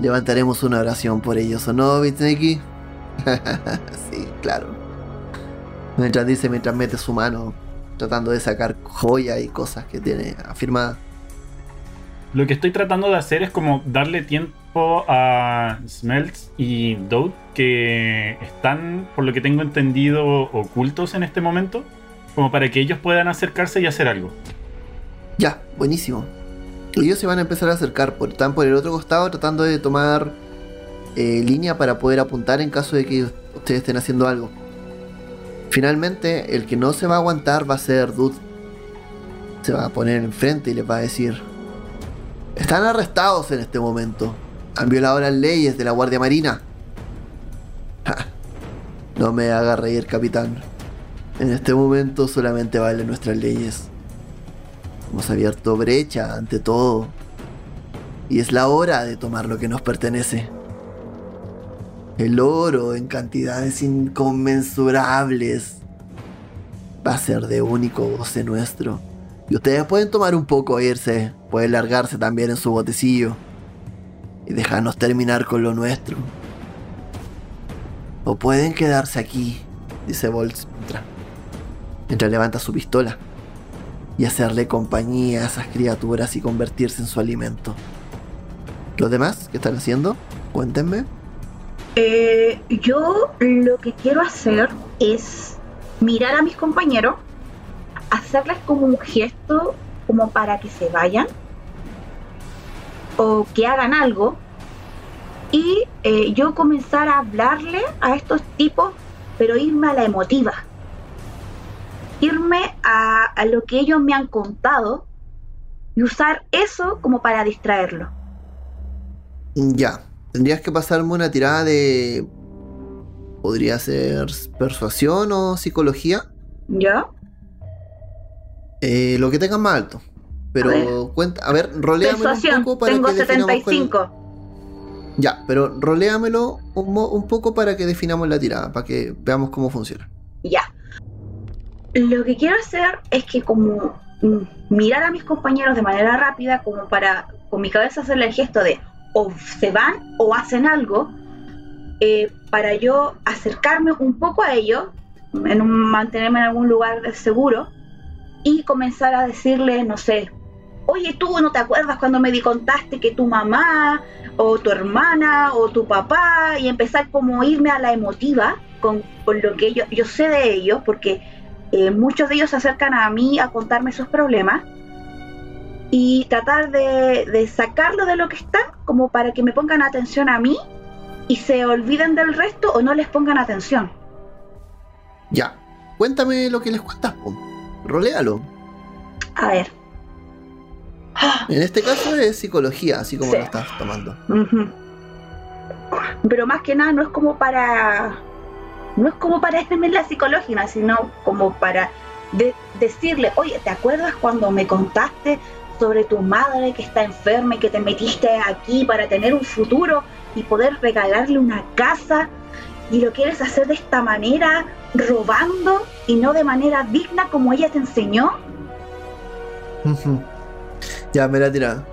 [SPEAKER 1] levantaremos una oración por ellos, ¿o no, Bitsneki? <laughs> sí, claro. Mientras dice, mientras mete su mano tratando de sacar joya y cosas que tiene afirmadas.
[SPEAKER 2] Lo que estoy tratando de hacer es como darle tiempo a Smelts y Dode que están, por lo que tengo entendido, ocultos en este momento, como para que ellos puedan acercarse y hacer algo.
[SPEAKER 1] Ya, buenísimo. Ellos se van a empezar a acercar, por, están por el otro costado tratando de tomar eh, línea para poder apuntar en caso de que ustedes estén haciendo algo. Finalmente, el que no se va a aguantar va a ser Dude. Se va a poner enfrente y les va a decir: Están arrestados en este momento. Han violado las leyes de la Guardia Marina. No me haga reír, capitán. En este momento solamente valen nuestras leyes. Hemos abierto brecha ante todo. Y es la hora de tomar lo que nos pertenece. El oro en cantidades inconmensurables va a ser de único goce nuestro. Y ustedes pueden tomar un poco e irse, pueden largarse también en su botecillo y dejarnos terminar con lo nuestro. O pueden quedarse aquí, dice mientras, mientras levanta su pistola y hacerle compañía a esas criaturas y convertirse en su alimento. ¿Los demás qué están haciendo? Cuéntenme.
[SPEAKER 3] Eh, yo lo que quiero hacer es mirar a mis compañeros, hacerles como un gesto como para que se vayan o que hagan algo y eh, yo comenzar a hablarle a estos tipos, pero irme a la emotiva, irme a, a lo que ellos me han contado y usar eso como para distraerlo.
[SPEAKER 1] Ya, Tendrías que pasarme una tirada de. Podría ser persuasión o psicología.
[SPEAKER 3] ¿Ya?
[SPEAKER 1] Eh, lo que tengas más alto. Pero a ver. cuenta. A ver, roléamelo un poco para
[SPEAKER 3] Tengo que 75.
[SPEAKER 1] Ya, pero roléamelo un, un, poco para que definamos la tirada, para que veamos cómo funciona.
[SPEAKER 3] Ya. Lo que quiero hacer es que como mm, mirar a mis compañeros de manera rápida, como para con mi cabeza hacerle el gesto de o se van o hacen algo eh, para yo acercarme un poco a ellos, en un, mantenerme en algún lugar seguro y comenzar a decirle, no sé, oye, tú no te acuerdas cuando me di contaste que tu mamá o tu hermana o tu papá y empezar como irme a la emotiva con, con lo que yo, yo sé de ellos, porque eh, muchos de ellos se acercan a mí a contarme sus problemas y tratar de, de, sacarlo de lo que están como para que me pongan atención a mí y se olviden del resto o no les pongan atención.
[SPEAKER 1] Ya, cuéntame lo que les cuentas, po. roléalo.
[SPEAKER 3] A ver. <gasps>
[SPEAKER 1] En este caso es psicología, así como sí. lo estás tomando.
[SPEAKER 3] Uh -huh. Pero más que nada no es como para... No es como para la psicología, sino como para de decirle, oye, ¿te acuerdas cuando me contaste sobre tu madre que está enferma y que te metiste aquí para tener un futuro y poder regalarle una casa? Y lo quieres hacer de esta manera, robando y no de manera digna como ella te enseñó.
[SPEAKER 1] ya, me la tirado.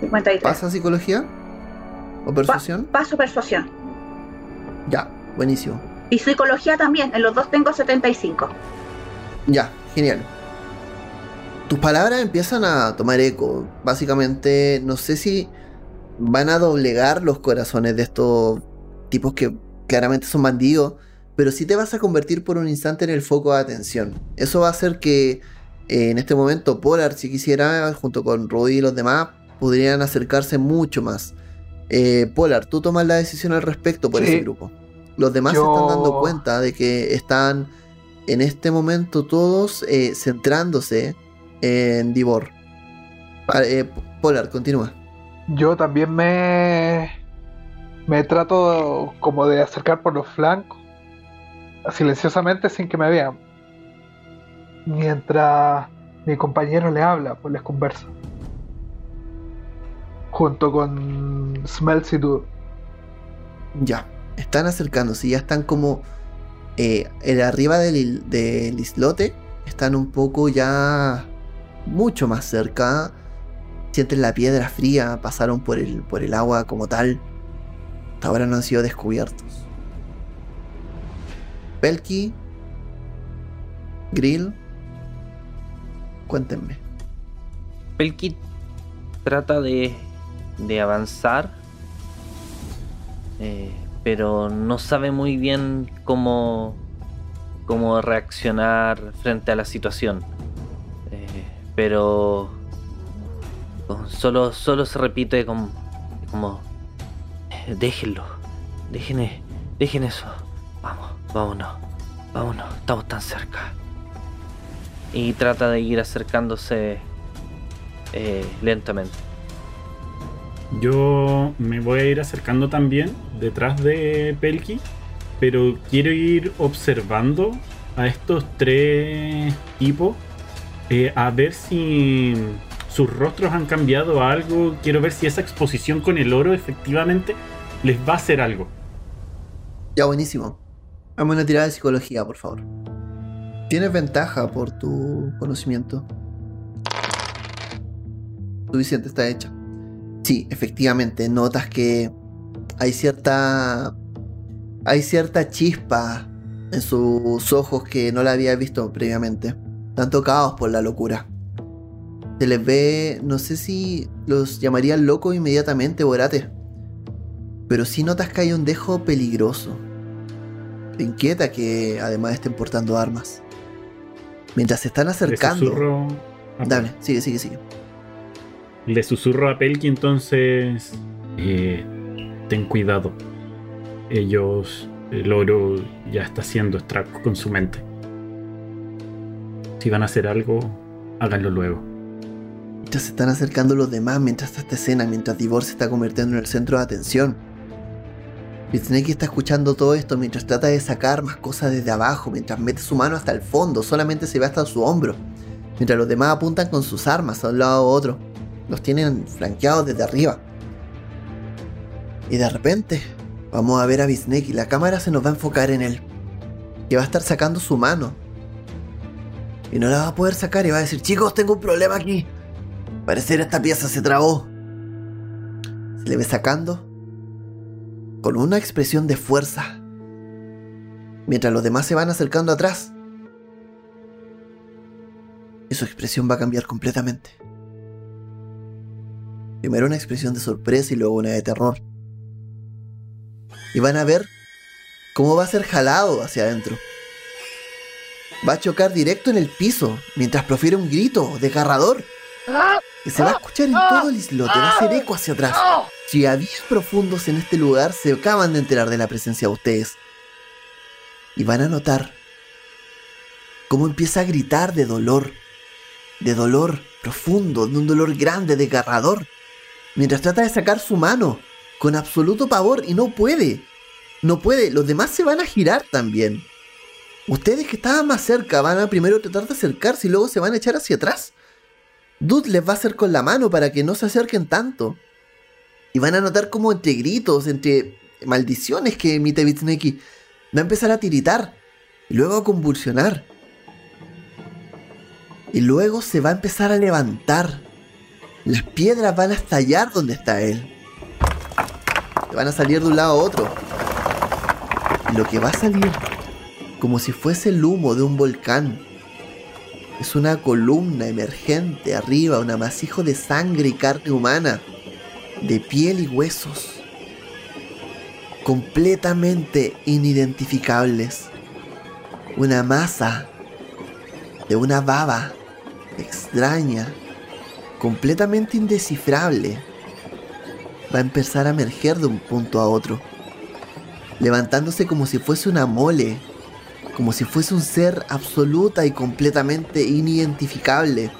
[SPEAKER 3] 53.
[SPEAKER 1] ¿Pasa psicología? ¿O persuasión?
[SPEAKER 3] paso persuasión.
[SPEAKER 1] Ya, buenísimo.
[SPEAKER 3] Y psicología también, en los dos tengo 75.
[SPEAKER 1] Ya, genial. Tus palabras empiezan a tomar eco. Básicamente, no sé si van a doblegar los corazones de estos tipos que claramente son bandidos, pero sí te vas a convertir por un instante en el foco de atención. Eso va a hacer que eh, en este momento Polar, si quisiera, junto con Rudy y los demás, podrían acercarse mucho más. Eh, Polar, tú tomas la decisión al respecto por ese grupo. Los demás se están dando cuenta de que están en este momento todos eh, centrándose en Divor. Eh, Polar, continúa.
[SPEAKER 5] Yo también me. Me trato como de acercar por los flancos, silenciosamente sin que me vean. Mientras mi compañero le habla, pues les conversa. Junto con Smells y
[SPEAKER 1] Ya están acercándose, ya están como eh, arriba del, del, islote, están un poco ya mucho más cerca. Sienten la piedra fría, pasaron por el, por el agua como tal. Hasta ahora no han sido descubiertos. Pelky, Grill, cuéntenme.
[SPEAKER 4] Pelky trata de, de avanzar. Eh, pero no sabe muy bien cómo, cómo reaccionar frente a la situación. Eh, pero solo, solo se repite como, eh, déjenlo, dejen, dejen eso, vamos, vámonos, vámonos, estamos tan cerca. Y trata de ir acercándose lentamente.
[SPEAKER 2] Yo me voy a ir acercando también detrás de Pelki, pero quiero ir observando a estos tres tipos eh, a ver si sus rostros han cambiado algo. Quiero ver si esa exposición con el oro efectivamente les va a hacer algo.
[SPEAKER 1] Ya, buenísimo. Hazme una tirada de psicología, por favor. Tienes ventaja por tu conocimiento. Suficiente está hecha. Sí, efectivamente, notas que hay cierta. Hay cierta chispa en sus ojos que no la había visto previamente. Están tocados por la locura. Se les ve. No sé si los llamarían locos inmediatamente, Borate. Pero sí notas que hay un dejo peligroso. Te inquieta que además estén portando armas. Mientras se están acercando. Dale, sigue, sigue, sigue.
[SPEAKER 2] Le susurro a Pelki entonces... Eh, ten cuidado. Ellos... El oro ya está haciendo estrago con su mente. Si van a hacer algo, háganlo luego.
[SPEAKER 1] Ya se están acercando los demás mientras esta escena, mientras Divor se está convirtiendo en el centro de atención. Snake está escuchando todo esto mientras trata de sacar más cosas desde abajo, mientras mete su mano hasta el fondo, solamente se ve hasta su hombro, mientras los demás apuntan con sus armas a un lado u otro. Los tienen flanqueados desde arriba. Y de repente, vamos a ver a Bisnake y la cámara se nos va a enfocar en él. Que va a estar sacando su mano. Y no la va a poder sacar y va a decir, chicos, tengo un problema aquí. Parecer esta pieza se trabó. Se le ve sacando con una expresión de fuerza. Mientras los demás se van acercando atrás. Y su expresión va a cambiar completamente. Primero una expresión de sorpresa y luego una de terror. Y van a ver cómo va a ser jalado hacia adentro. Va a chocar directo en el piso mientras profiere un grito desgarrador que se va a escuchar en todo el islote, va a hacer eco hacia atrás. Si a 10 profundos en este lugar se acaban de enterar de la presencia de ustedes. Y van a notar cómo empieza a gritar de dolor, de dolor profundo, de un dolor grande, desgarrador mientras trata de sacar su mano con absoluto pavor y no puede. No puede, los demás se van a girar también. Ustedes que estaban más cerca van a primero tratar de acercarse y luego se van a echar hacia atrás. Dude les va a hacer con la mano para que no se acerquen tanto. Y van a notar como entre gritos, entre maldiciones que emite Bitneki, va a empezar a tiritar y luego a convulsionar. Y luego se va a empezar a levantar. Las piedras van a estallar donde está él. van a salir de un lado a otro. Y lo que va a salir, como si fuese el humo de un volcán, es una columna emergente arriba, un amasijo de sangre y carne humana, de piel y huesos, completamente inidentificables. Una masa de una baba extraña, completamente indescifrable, va a empezar a emerger de un punto a otro, levantándose como si fuese una mole, como si fuese un ser absoluta y completamente inidentificable,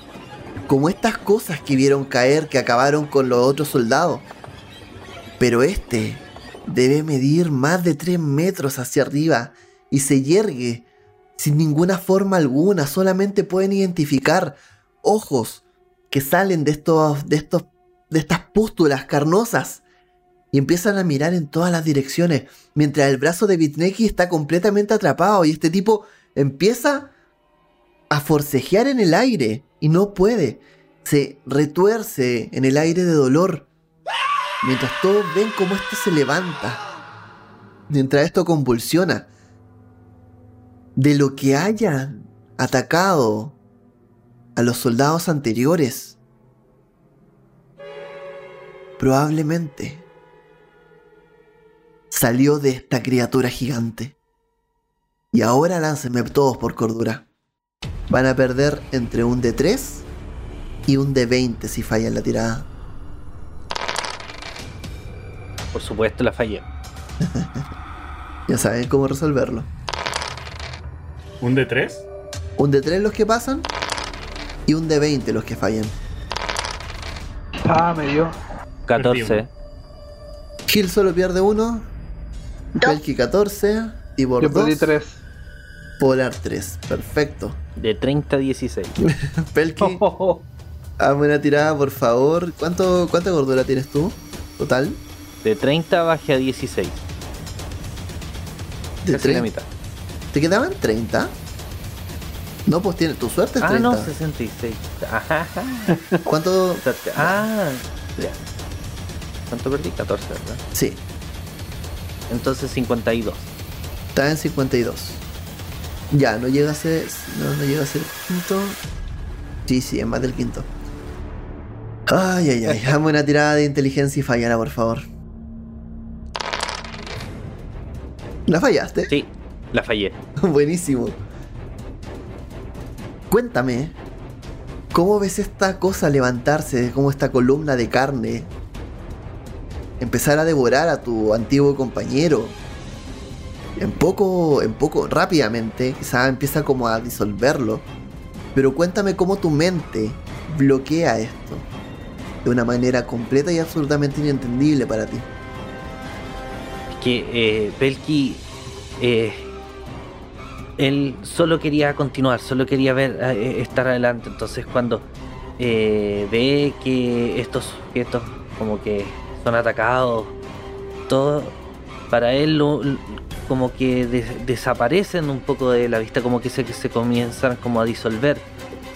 [SPEAKER 1] como estas cosas que vieron caer que acabaron con los otros soldados. Pero este debe medir más de 3 metros hacia arriba y se yergue sin ninguna forma alguna, solamente pueden identificar ojos que salen de estos, de estos, de estas pústulas carnosas y empiezan a mirar en todas las direcciones, mientras el brazo de Bitneki está completamente atrapado y este tipo empieza a forcejear en el aire y no puede. Se retuerce en el aire de dolor, mientras todos ven cómo este se levanta, mientras esto convulsiona de lo que hayan atacado a los soldados anteriores. Probablemente salió de esta criatura gigante. Y ahora láncenme todos por cordura. Van a perder entre un de 3 y un de 20 si fallan la tirada.
[SPEAKER 4] Por supuesto la fallé. <laughs>
[SPEAKER 1] ya saben cómo resolverlo.
[SPEAKER 2] ¿Un de 3?
[SPEAKER 1] Un de 3 los que pasan y un de 20 los que fallan.
[SPEAKER 5] Ah, me dio.
[SPEAKER 4] 14.
[SPEAKER 1] Gil solo pierde uno. Pelki 14 y por
[SPEAKER 5] Yo
[SPEAKER 1] 2
[SPEAKER 5] perdí 3.
[SPEAKER 1] Polar 3. Perfecto.
[SPEAKER 4] De 30 a 16.
[SPEAKER 1] Pelki, <laughs> <laughs> hazme una tirada por favor. ¿Cuánto, ¿Cuánta gordura tienes tú? Total.
[SPEAKER 4] De 30 bajé a 16.
[SPEAKER 1] De
[SPEAKER 4] Casi la
[SPEAKER 1] 30.
[SPEAKER 4] mitad.
[SPEAKER 1] ¿Te quedaban 30? No, pues tiene, tu suerte es
[SPEAKER 4] Ah,
[SPEAKER 1] 30.
[SPEAKER 4] no, 66. Ajá. <laughs>
[SPEAKER 1] ¿Cuánto?
[SPEAKER 4] Ah, ya. ¿Cuánto perdí? 14, ¿verdad?
[SPEAKER 1] Sí,
[SPEAKER 4] Entonces 52.
[SPEAKER 1] está en 52. Ya, no llega a ser. No, no llega a ser quinto. Sí, sí, es más del quinto. Ay, ay, ay. Hazme una tirada de inteligencia y fallala, por favor. ¿La fallaste?
[SPEAKER 4] Sí, la fallé. <laughs>
[SPEAKER 1] Buenísimo. Cuéntame, ¿cómo ves esta cosa levantarse, como esta columna de carne? Empezar a devorar a tu antiguo compañero. En poco, en poco, rápidamente, quizá empieza como a disolverlo. Pero cuéntame cómo tu mente bloquea esto. De una manera completa y absolutamente inentendible para ti.
[SPEAKER 4] que eh, Belki eh, él solo quería continuar, solo quería ver eh, estar adelante. Entonces cuando eh, ve que estos sujetos como que son atacados, todo para él como que des- desaparecen un poco de la vista, como que se, se comienzan como a disolver.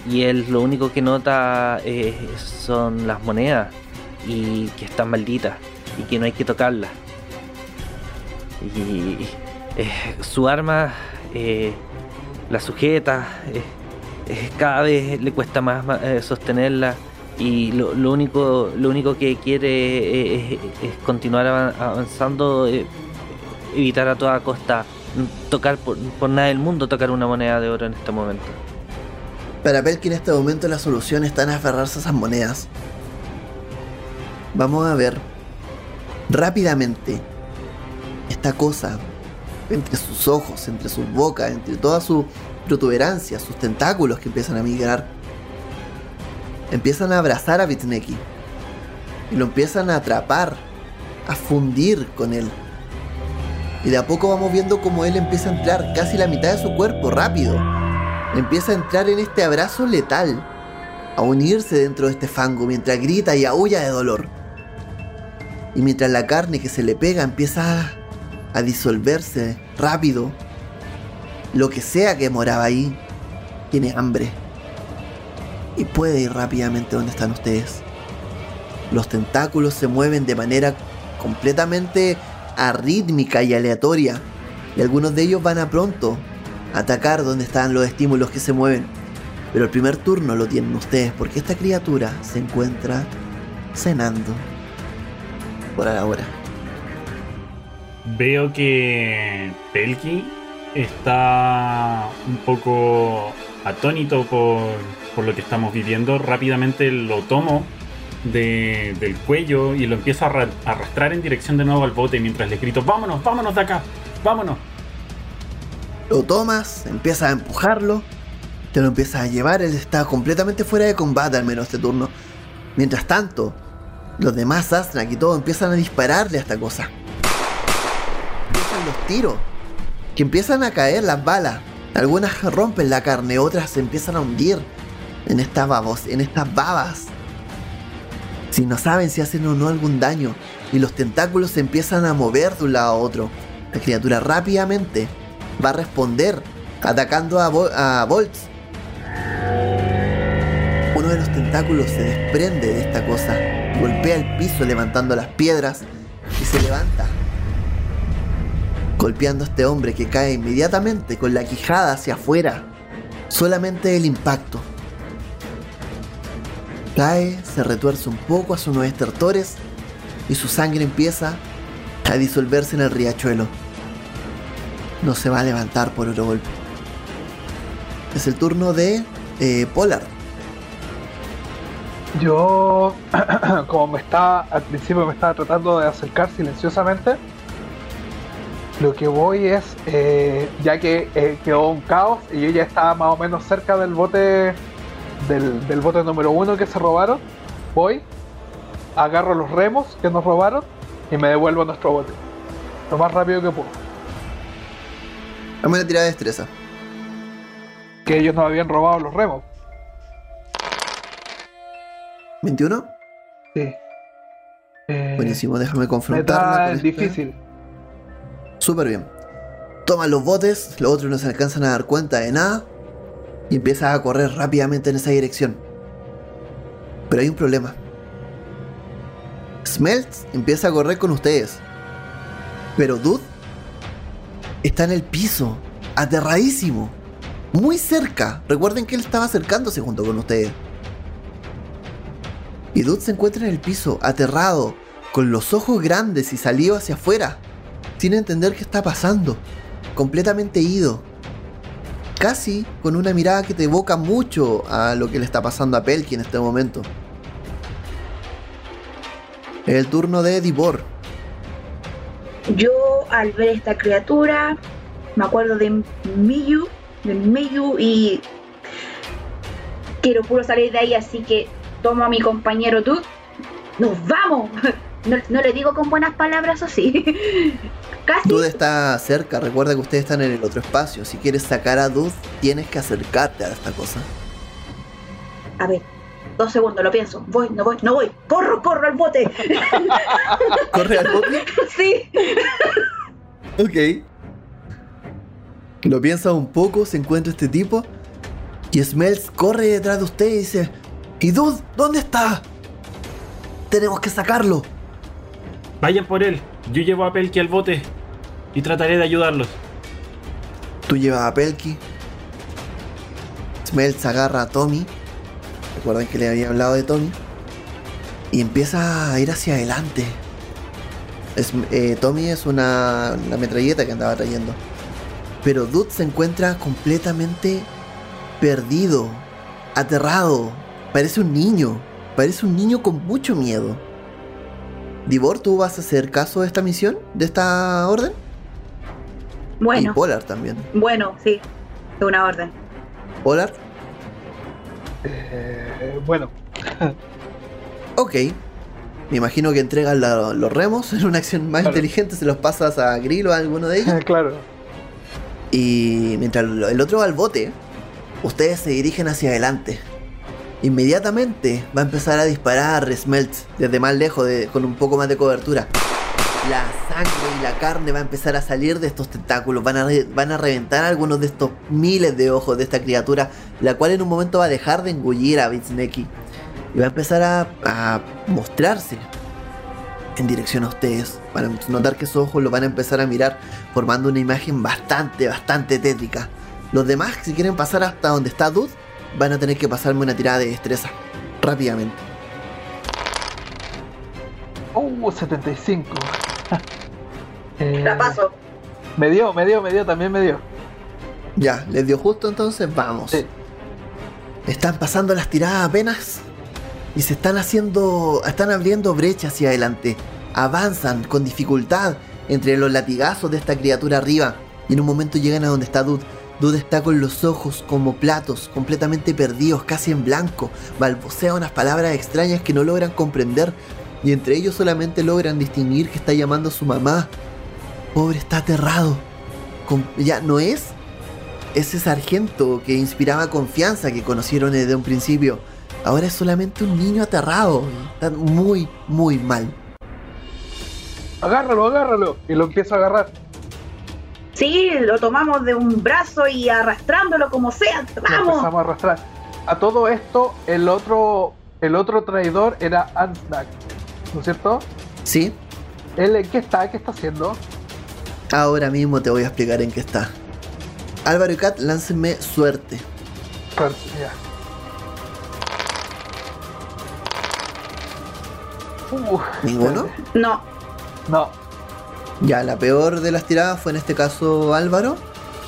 [SPEAKER 4] Y él lo único que nota eh, son las monedas y que están malditas y que no hay que tocarlas. Y eh, su arma eh, la sujeta, eh, eh, cada vez le cuesta más, sostenerla y lo, único lo único que quiere es, continuar avan- avanzando, evitar a toda costa tocar por, nada del mundo tocar una moneda de oro en este momento.
[SPEAKER 1] Para Pelki en este momento la solución está en aferrarse a esas monedas. Vamos a ver rápidamente esta cosa entre sus ojos, entre sus bocas, entre todas sus protuberancias, sus tentáculos que empiezan a migrar. Empiezan a abrazar a Bitneki y lo empiezan a atrapar, a fundir con él. Y de a poco vamos viendo cómo él empieza a entrar casi la mitad de su cuerpo, rápido. Empieza a entrar en este abrazo letal, a unirse dentro de este fango mientras grita y aúlla de dolor. Y mientras la carne que se le pega empieza a disolverse rápido, lo que sea que moraba ahí tiene hambre y puede ir rápidamente donde están ustedes. Los tentáculos se mueven de manera completamente arrítmica y aleatoria, y algunos de ellos van a pronto a atacar donde están los estímulos que se mueven. Pero el primer turno lo tienen ustedes porque esta criatura se encuentra cenando por ahora.
[SPEAKER 2] Veo que Pelki está un poco atónito por, por lo que estamos viviendo. Rápidamente lo tomo del cuello y lo empiezo a arrastrar en dirección de nuevo al bote mientras le grito, vámonos, vámonos de acá, vámonos.
[SPEAKER 1] Lo tomas, empiezas a empujarlo, te lo empiezas a llevar, él está completamente fuera de combate al menos este turno. Mientras tanto, los demás Astrak y todo empiezan a dispararle a esta cosa. Tiros, que empiezan a caer las balas. Algunas rompen la carne, otras se empiezan a hundir en estas babos, en estas babas si no saben si hacen o no algún daño y los tentáculos se empiezan a mover de un lado a otro, la criatura rápidamente va a responder atacando a, a Volts. Uno de los tentáculos se desprende de esta cosa, golpea el piso levantando las piedras y se levanta, golpeando a este hombre que cae inmediatamente con la quijada hacia afuera. Solamente el impacto Cae, se retuerce un poco a sus nueve estertores y su sangre empieza a disolverse en el riachuelo. No se va a levantar por otro golpe. Es el turno de eh, Polar.
[SPEAKER 5] Yo, <clears throat> como me estaba, al principio me estaba tratando de acercar silenciosamente, lo que voy es, eh, ya que eh, quedó un caos y yo ya estaba más o menos cerca del bote del, bote número uno que se robaron, voy, agarro los remos que nos robaron y me devuelvo a nuestro bote. Lo más rápido que puedo.
[SPEAKER 1] Dame una tirada de destreza.
[SPEAKER 5] Que ellos nos habían robado los remos.
[SPEAKER 1] ¿21?
[SPEAKER 5] Sí.
[SPEAKER 1] Eh, Buenísimo, déjame confrontar.
[SPEAKER 5] Es difícil.
[SPEAKER 1] Súper bien. Toman los botes, los otros no se alcanzan a dar cuenta de nada y empiezas a correr rápidamente en esa dirección. Pero hay un problema. Smelts empieza a correr con ustedes. Pero Dude está en el piso, aterradísimo, muy cerca. Recuerden que él estaba acercándose junto con ustedes. Y Dude se encuentra en el piso, aterrado, con los ojos grandes y salido hacia afuera, sin entender qué está pasando, completamente ido casi con una mirada que te evoca mucho a lo que le está pasando a Pelki en este momento. El turno de Divor.
[SPEAKER 3] Yo al ver esta criatura me acuerdo de Miyu, de Miyu y quiero puro salir de ahí, así que tomo a mi compañero tú. ¡Nos vamos! <laughs> No, le digo con buenas palabras, o sí. <laughs> Casi.
[SPEAKER 1] Dude está cerca, recuerda que ustedes están en el otro espacio. Si quieres sacar a Dude, tienes que acercarte a esta cosa.
[SPEAKER 3] A ver, dos segundos, lo pienso. Voy, no voy, no voy. Corro, corro al bote. <laughs>
[SPEAKER 1] ¿Corre al bote? <laughs>
[SPEAKER 3] Sí.
[SPEAKER 1] ok. Lo piensa un poco, se encuentra este tipo. Y Smells corre detrás de usted y dice: ¿Y Dude, dónde está? Tenemos que sacarlo.
[SPEAKER 2] Vayan por él. Yo llevo a Pelki al bote y trataré de ayudarlos.
[SPEAKER 1] Tú llevas a Pelki. Smells agarra a Tommy. Recuerden que le había hablado de Tommy. Y empieza a ir hacia adelante. Eh, Tommy es una, una metralleta que andaba trayendo. Pero Dude se encuentra completamente perdido, aterrado. Parece un niño. Parece un niño con mucho miedo. Divor, ¿tú vas a hacer caso de esta misión? ¿De esta orden?
[SPEAKER 3] Bueno.
[SPEAKER 1] Y Polar también.
[SPEAKER 3] Bueno, sí. De una orden.
[SPEAKER 1] ¿Polar?
[SPEAKER 5] Eh, bueno. <laughs>
[SPEAKER 1] ok. Me imagino que entregan la- los remos en una acción más
[SPEAKER 5] Claro.
[SPEAKER 1] inteligente, se los pasas a Grill o a alguno de ellos. <laughs>
[SPEAKER 5] claro.
[SPEAKER 1] Y mientras el otro va al bote, ustedes se dirigen hacia adelante. Inmediatamente va a empezar a disparar a Resmelt desde más lejos, con un poco más de cobertura. La sangre y la carne va a empezar a salir de estos tentáculos. Van a, van a reventar algunos de estos miles de ojos de esta criatura, la cual en un momento va a dejar de engullir a Vitsneki. Y va a empezar a, a mostrarse en dirección a ustedes. Van a notar que esos ojos lo van a empezar a mirar, formando una imagen bastante, bastante tétrica. Los demás, si quieren pasar hasta donde está Dude, van a tener que pasarme una tirada de destreza. Rápidamente.
[SPEAKER 5] Uh, 75. <laughs> Eh,
[SPEAKER 3] La paso.
[SPEAKER 5] Me dio, me dio, me dio, también me dio.
[SPEAKER 1] Ya, les dio justo entonces, vamos.
[SPEAKER 5] Sí.
[SPEAKER 1] Están pasando las tiradas apenas y se están haciendo, están abriendo brechas hacia adelante. Avanzan con dificultad entre los latigazos de esta criatura arriba y en un momento llegan a donde está Dude. Dude está con los ojos como platos, completamente perdidos, casi en blanco. Balbucea unas palabras extrañas que no logran comprender y entre ellos solamente logran distinguir que está llamando a su mamá. Pobre está aterrado. Ya no es ese sargento que inspiraba confianza que conocieron desde un principio. Ahora es solamente un niño aterrado. Está muy, muy mal.
[SPEAKER 5] Agárralo, agárralo. Y lo empiezo a agarrar.
[SPEAKER 3] Sí, lo tomamos de un brazo y arrastrándolo como sea.
[SPEAKER 5] Lo
[SPEAKER 3] ¡Vamos!
[SPEAKER 5] empezamos a arrastrar. A todo esto, el otro, el otro traidor era Ansnack. ¿No es cierto?
[SPEAKER 1] ¿Sí?
[SPEAKER 5] ¿Él en qué está? ¿Qué está haciendo?
[SPEAKER 1] Ahora mismo te voy a explicar en qué está. Álvaro y Kat, láncenme suerte.
[SPEAKER 5] Suerte, ya. Uh,
[SPEAKER 1] ¿Ninguno?
[SPEAKER 3] No,
[SPEAKER 5] No.
[SPEAKER 1] Ya, la peor de las tiradas fue en este caso Álvaro.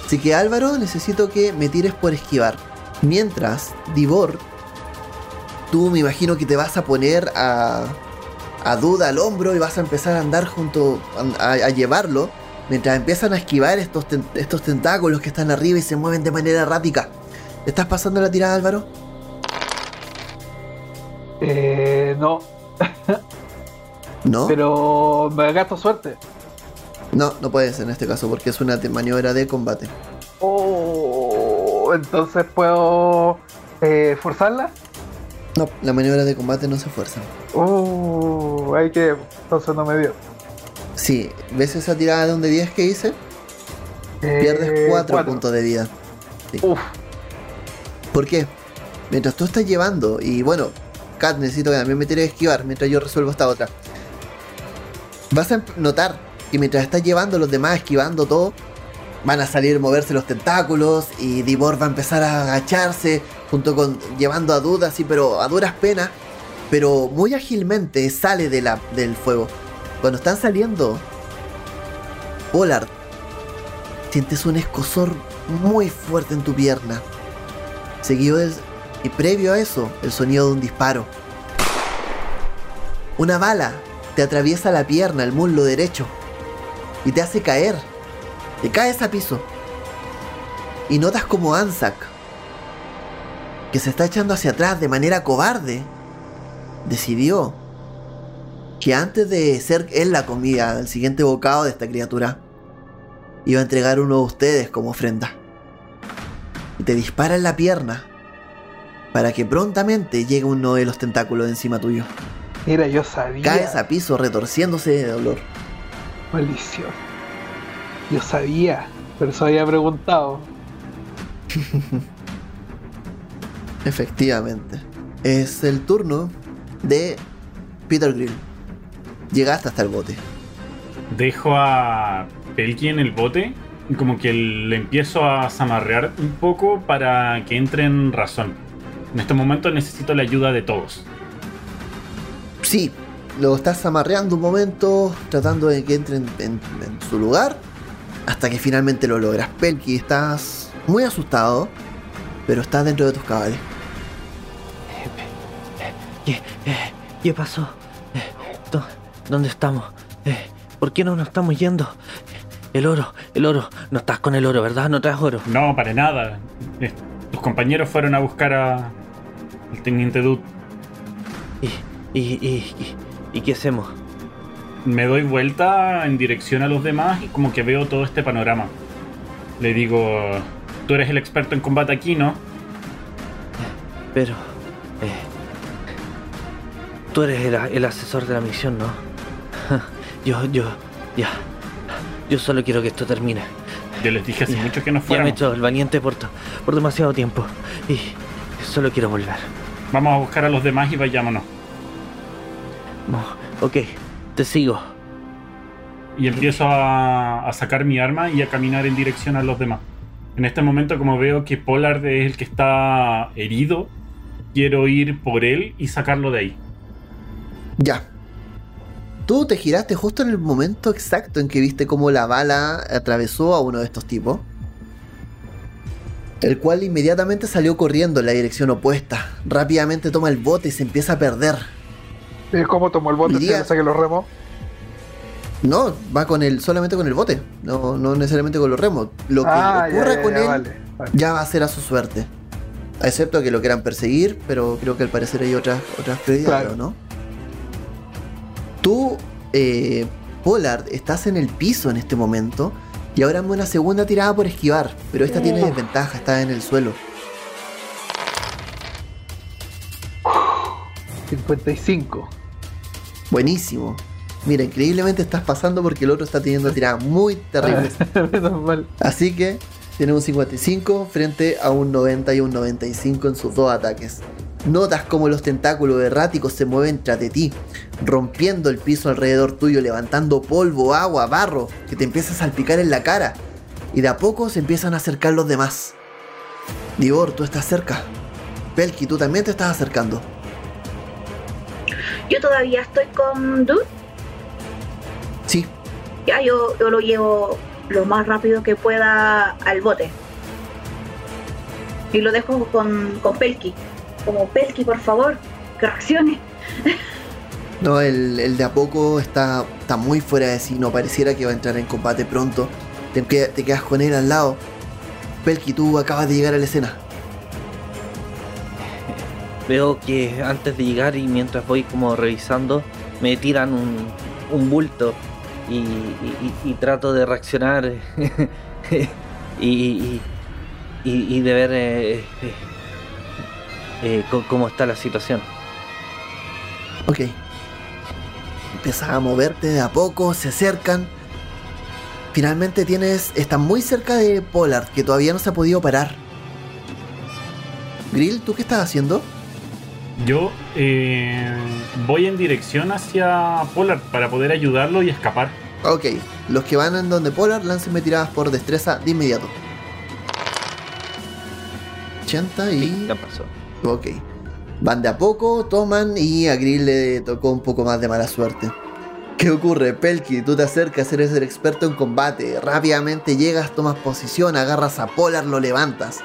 [SPEAKER 1] Así que Álvaro, necesito que me tires por esquivar. Mientras, Divor, tú me imagino que te vas a poner a, a Duda al hombro y vas a empezar a andar junto a, a llevarlo. Mientras empiezan a esquivar estos, ten- estos tentáculos que están arriba y se mueven de manera errática. ¿Estás pasando la tirada, Álvaro?
[SPEAKER 5] Eh, no.
[SPEAKER 1] No.
[SPEAKER 5] Pero me gasto suerte.
[SPEAKER 1] No, no puedes en este caso porque es una maniobra de combate.
[SPEAKER 5] Oh, entonces puedo eh, forzarla.
[SPEAKER 1] No, la maniobra de combate no se fuerza.
[SPEAKER 5] Oh, hay que. Entonces no me dio.
[SPEAKER 1] Sí, ¿ves esa tirada de un de 10 que hice? Pierdes
[SPEAKER 5] Eh,
[SPEAKER 1] 4
[SPEAKER 5] cuatro.
[SPEAKER 1] puntos de vida.
[SPEAKER 5] Uf,
[SPEAKER 1] ¿Por qué? Mientras tú estás llevando, y bueno, Kat, necesito que también me tire a esquivar mientras yo resuelvo esta otra. Vas a notar que mientras estás llevando los demás esquivando todo, van a salir moverse los tentáculos y Divor va a empezar a agacharse junto con llevando a dudas, sí, pero a duras penas, pero muy ágilmente sale de la, del fuego. Cuando están saliendo, Pollard, sientes un escosor muy fuerte en tu pierna. Seguido y previo a eso, el sonido de un disparo. Una bala te atraviesa la pierna, el muslo derecho, y te hace caer. Te caes a piso. Y notas como Anzac, que se está echando hacia atrás de manera cobarde, decidió que antes de ser él la comida, el siguiente bocado de esta criatura, iba a entregar uno de ustedes como ofrenda y te dispara en la pierna para que prontamente llegue uno de los tentáculos encima tuyo.
[SPEAKER 5] mira, yo sabía.
[SPEAKER 1] Caes a piso retorciéndose de dolor.
[SPEAKER 5] Maldición. Yo sabía, pero eso había preguntado. <laughs>
[SPEAKER 1] Efectivamente. Es el turno de Peter Grill. Llegaste hasta el bote.
[SPEAKER 2] Dejo a Pelky en el bote y como que le empiezo a zamarrear un poco para que entre en razón. En este momento necesito la ayuda de todos.
[SPEAKER 1] Sí, lo estás amarreando un momento, tratando de que entre en, en- en su lugar, hasta que finalmente lo logras. Pelky, estás muy asustado, pero estás dentro de tus cabales.
[SPEAKER 4] ¿Qué, ¿qué pasó? ¿dó- ¿Dónde estamos? ¿Por qué no nos estamos yendo? El oro, el oro. No estás con el oro, ¿verdad? No traes oro.
[SPEAKER 2] No, para nada. Tus compañeros fueron a buscar a, al teniente Dude.
[SPEAKER 4] ¿Y, y, y, y, ¿Y qué hacemos?
[SPEAKER 2] Me doy vuelta en dirección a los demás y como que veo todo este panorama. Le digo, tú eres el experto en combate aquí, ¿no?
[SPEAKER 4] Pero... Eh, tú eres el, el asesor de la misión, ¿no? <laughs> Yo, yo, ya. Yo solo quiero que esto termine.
[SPEAKER 2] Yo les dije hace
[SPEAKER 4] Ya,
[SPEAKER 2] mucho que no
[SPEAKER 4] Ya me he
[SPEAKER 2] fuéramos.
[SPEAKER 4] hecho el valiente por, por demasiado tiempo. Y solo quiero volver.
[SPEAKER 2] Vamos a buscar a los demás y vayámonos.
[SPEAKER 4] No, ok, te sigo.
[SPEAKER 2] Y empiezo a, a sacar mi arma y a caminar en dirección a los demás. En este momento, como veo que Pollard es el que está herido, quiero ir por él y sacarlo de ahí.
[SPEAKER 1] Ya. Tú te giraste justo en el momento exacto en que viste cómo la bala atravesó a uno de estos tipos. El cual inmediatamente salió corriendo en la dirección opuesta. Rápidamente toma el bote y se empieza a perder.
[SPEAKER 5] ¿Y cómo tomó el bote si
[SPEAKER 1] Diría-
[SPEAKER 5] le saqué los remos?
[SPEAKER 1] No, va con el, solamente con el bote. No, no necesariamente con los remos. Lo que
[SPEAKER 5] Ah,
[SPEAKER 1] ocurra
[SPEAKER 5] ya,
[SPEAKER 1] con
[SPEAKER 5] ya,
[SPEAKER 1] él
[SPEAKER 5] vale, vale.
[SPEAKER 1] ya va a ser a su suerte. Excepto que lo quieran perseguir, pero creo que al parecer hay otras, otras prioridades,
[SPEAKER 5] Claro.
[SPEAKER 1] ¿no? Tú, eh, Pollard, estás en el piso en este momento y ahora una segunda tirada por esquivar, pero esta tiene desventaja, está en el suelo.
[SPEAKER 5] 55.
[SPEAKER 1] Buenísimo. Mira, increíblemente estás pasando porque el otro está teniendo tiradas muy <laughs> terribles.
[SPEAKER 5] Menos mal.
[SPEAKER 1] Así que tiene un 55 frente a un 90 y un 95 en sus dos ataques. Notas como los tentáculos erráticos se mueven tras de ti, rompiendo el piso alrededor tuyo, levantando polvo, agua, barro, que te empieza a salpicar en la cara. Y de a poco se empiezan a acercar los demás. Divor, tú estás cerca. Pelki, tú también te estás acercando.
[SPEAKER 3] Yo todavía estoy con Dude.
[SPEAKER 1] Sí,
[SPEAKER 3] Ya yo, yo lo llevo lo más rápido que pueda al bote. Y lo dejo con, con Pelki. Como Pelki, por favor, que reaccione. <laughs>
[SPEAKER 1] No, el, el de a poco está, está muy fuera de sí, no pareciera que va a entrar en combate pronto. Te, te quedas con él al lado. Pelki, tú acabas de llegar a la escena.
[SPEAKER 4] Veo que antes de llegar y mientras voy como revisando, me tiran un, un bulto y, y- trato de reaccionar <laughs> y, y- de ver eh, eh, eh, cómo está la situación.
[SPEAKER 1] Ok. Empiezas a moverte de a poco, se acercan. Finalmente tienes. Están muy cerca de Pollard, que todavía no se ha podido parar. Grill, ¿tú qué estás haciendo?
[SPEAKER 2] Yo eh, voy en dirección hacia Pollard para poder ayudarlo y escapar.
[SPEAKER 1] Ok, los que van en donde Pollard, láncenme tiradas por destreza de inmediato. 80 y.
[SPEAKER 4] Ya pasó.
[SPEAKER 1] Ok. Van de a poco, toman y a Grill le tocó un poco más de mala suerte. ¿Qué ocurre? Pelki, tú te acercas, eres el experto en combate. Rápidamente llegas, tomas posición, agarras a Polar, lo levantas.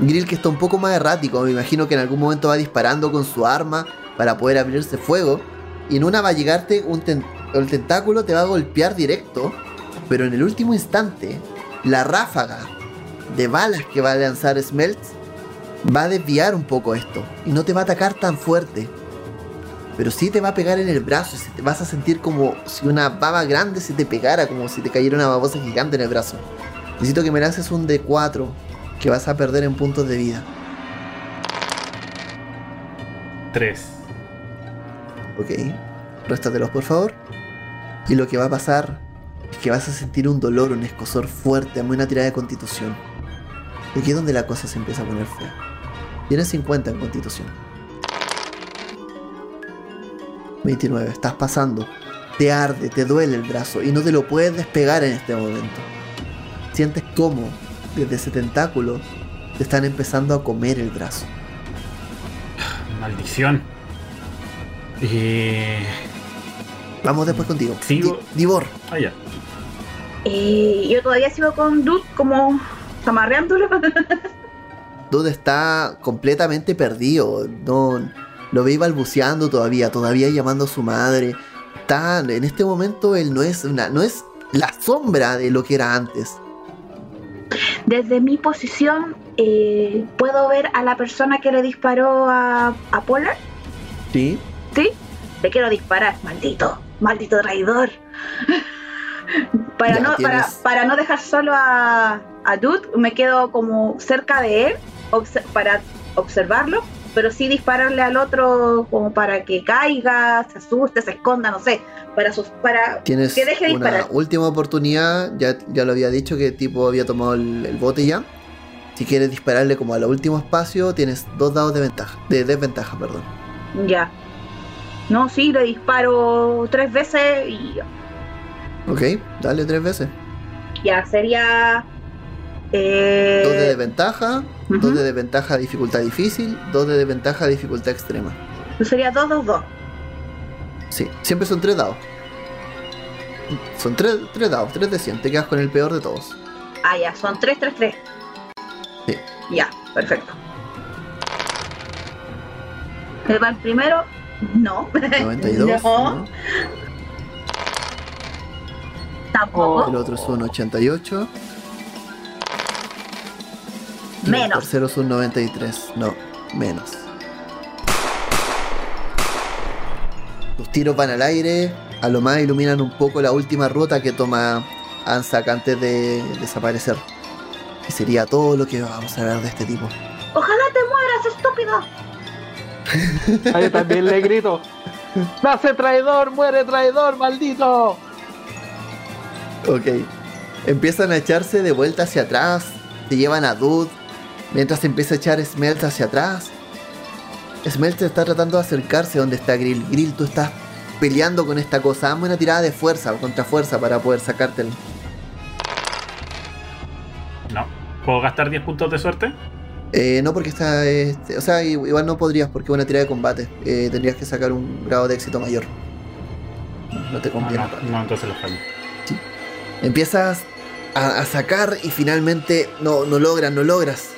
[SPEAKER 1] Grill que está un poco más errático, me imagino que en algún momento va disparando con su arma para poder abrirse fuego. Y en una va a llegarte un el tentáculo, te va a golpear directo. Pero en el último instante, la ráfaga de balas que va a lanzar Smelts va a desviar un poco esto y no te va a atacar tan fuerte. Pero sí te va a pegar en el brazo y te vas a sentir como si una baba grande se te pegara, como si te cayera una babosa gigante en el brazo. Necesito que me lances un D4 que vas a perder en puntos de vida.
[SPEAKER 2] 3.
[SPEAKER 1] Ok, réstatelos por favor. Y lo que va a pasar es que vas a sentir un dolor, un escosor fuerte, muy una tirada de constitución. Y aquí es donde la cosa se empieza a poner fea. Tienes 50 en constitución. 29, estás pasando. Te arde, te duele el brazo y no te lo puedes despegar en este momento. Sientes como desde ese tentáculo te están empezando a comer el brazo.
[SPEAKER 2] Maldición. Eh,
[SPEAKER 1] Vamos después contigo.
[SPEAKER 2] Sigo.
[SPEAKER 1] Di- Divor,
[SPEAKER 2] ah, ya.
[SPEAKER 3] Y yo todavía sigo con Dude como amarreándolo. <laughs>
[SPEAKER 1] Dude está completamente perdido. No lo ve balbuceando todavía, todavía llamando a su madre. Está en este momento él no es una, no es la sombra de lo que era antes.
[SPEAKER 3] Desde mi posición eh, puedo ver a la persona que le disparó a, a Polar,
[SPEAKER 1] Sí.
[SPEAKER 3] ¿sí? le quiero disparar. Maldito, maldito traidor. para,
[SPEAKER 1] Ya,
[SPEAKER 3] no, para, para no dejar solo a, a Dude, me quedo como cerca de él obse- para observarlo, pero sí dispararle al otro como para que caiga, se asuste, se esconda, no sé, para sus, para
[SPEAKER 1] Tienes
[SPEAKER 3] que deje de
[SPEAKER 1] una
[SPEAKER 3] disparar.
[SPEAKER 1] última oportunidad, ya, ya lo había dicho que tipo había tomado el, el bote ya. Si quieres dispararle como al último espacio, tienes dos dados de ventaja, de desventaja, perdón.
[SPEAKER 3] Ya. No, sí, le disparo tres veces y
[SPEAKER 1] Ok, dale tres veces.
[SPEAKER 3] ya sería. Eh,
[SPEAKER 1] Dos de desventaja,
[SPEAKER 3] ujú.
[SPEAKER 1] dos de desventaja dificultad difícil, dos de desventaja dificultad extrema.
[SPEAKER 3] Sería 2, 2, 2.
[SPEAKER 1] Sí, siempre son tres dados. Son tres, tres dados, tres de 100, te quedas con el peor de todos.
[SPEAKER 3] Ah, ya, son 3, 3, 3.
[SPEAKER 1] Sí.
[SPEAKER 3] Ya, perfecto. ¿El va el primero? No.
[SPEAKER 1] 92. <laughs>
[SPEAKER 3] No.
[SPEAKER 1] ¿no?
[SPEAKER 3] Tampoco.
[SPEAKER 1] El otro es un 88. Y El
[SPEAKER 3] Menos.
[SPEAKER 1] tercero es un 93. No, menos. Los tiros van al aire. A lo más iluminan un poco la última ruta que toma Anzac antes de desaparecer. Y sería todo lo que vamos a ver de este tipo.
[SPEAKER 3] Ojalá te mueras, estúpido. <laughs>
[SPEAKER 5] Ahí también le grito. ¡Nace traidor! ¡Muere traidor! ¡Maldito!
[SPEAKER 1] Ok. Empiezan a echarse de vuelta hacia atrás. Se llevan a Dude. Mientras empieza a echar Smelt hacia atrás. Smelt está tratando de acercarse donde está Grill. Grill, tú estás peleando con esta cosa. Dame una tirada de fuerza o contra fuerza para poder sacártelo.
[SPEAKER 2] No. ¿Puedo gastar 10 puntos de suerte?
[SPEAKER 1] Eh, no porque está... este, o sea, igual no podrías porque es una tirada de combate. Eh, tendrías que sacar un grado de éxito mayor. No te conviene.
[SPEAKER 2] no, no, entonces lo fallo.
[SPEAKER 1] Empiezas a, a sacar y finalmente no, no logras, no logras.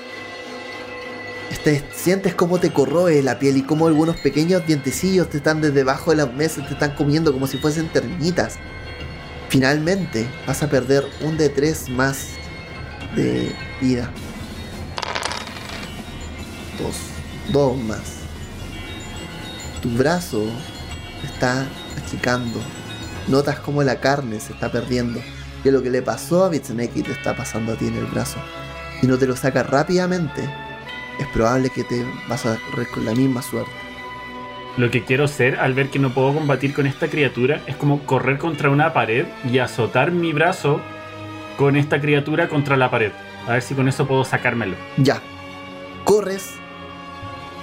[SPEAKER 1] Este, sientes cómo te corroe la piel y cómo algunos pequeños dientecillos te están desde debajo de las mesas, te están comiendo como si fuesen termitas. Finalmente vas a perder un de tres más de vida. Dos, dos más. Tu brazo está achicando. Notas como la carne se está perdiendo. Que lo que le pasó a Bitseneki te está pasando a ti en el brazo. Si no te lo sacas rápidamente, es probable que te vas a correr con la misma suerte.
[SPEAKER 2] Lo que quiero hacer al ver que no puedo combatir con esta criatura es como correr contra una pared y azotar mi brazo con esta criatura contra la pared. A ver si con eso puedo sacármelo.
[SPEAKER 1] Ya. Corres.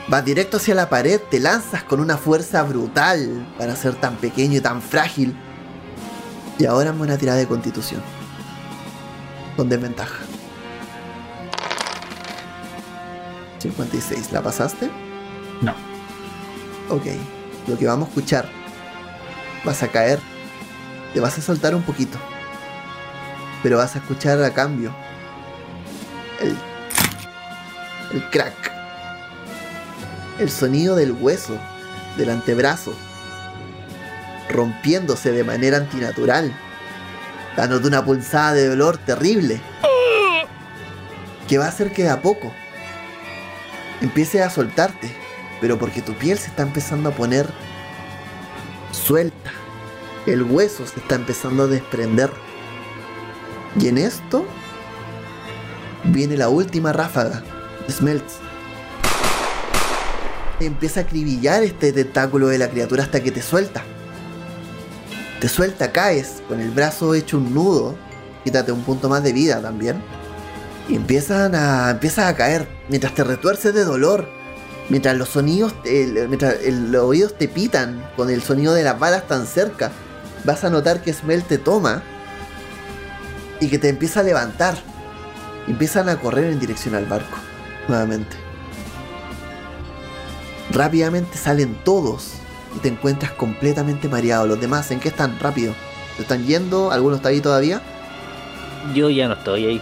[SPEAKER 1] Vas directo hacia la pared, te lanzas con una fuerza brutal para ser tan pequeño y tan frágil. Y ahora me una tirada de constitución. Con desventaja. 56, ¿la pasaste?
[SPEAKER 2] No.
[SPEAKER 1] Ok, lo que vamos a escuchar. Vas a caer. Te vas a soltar un poquito. Pero vas a escuchar a cambio. El. El crack. El sonido del hueso. Del antebrazo. Rompiéndose de manera antinatural. Dándote una pulsada de dolor terrible. Que va a hacer que de a poco empiece a soltarte pero porque tu piel se está empezando a poner suelta. El hueso se está empezando a desprender. Y en esto viene la última ráfaga Smelts. Empieza a acribillar este tentáculo de la criatura hasta que te suelta. Te suelta, caes con el brazo hecho un nudo. Quítate un punto más de vida también. Y empiezan a, empiezas a caer mientras te retuerces de dolor. Mientras los sonidos, el- mientras los oídos te pitan con el sonido de las balas tan cerca, vas a notar que Smell te toma y que te empieza a levantar. Empiezan a correr en dirección al barco, nuevamente. Rápidamente salen todos y te encuentras completamente mareado. Los demás, ¿en qué están? Rápido. ¿Se están yendo? ¿Alguno está ahí todavía?
[SPEAKER 4] Yo ya no estoy ahí.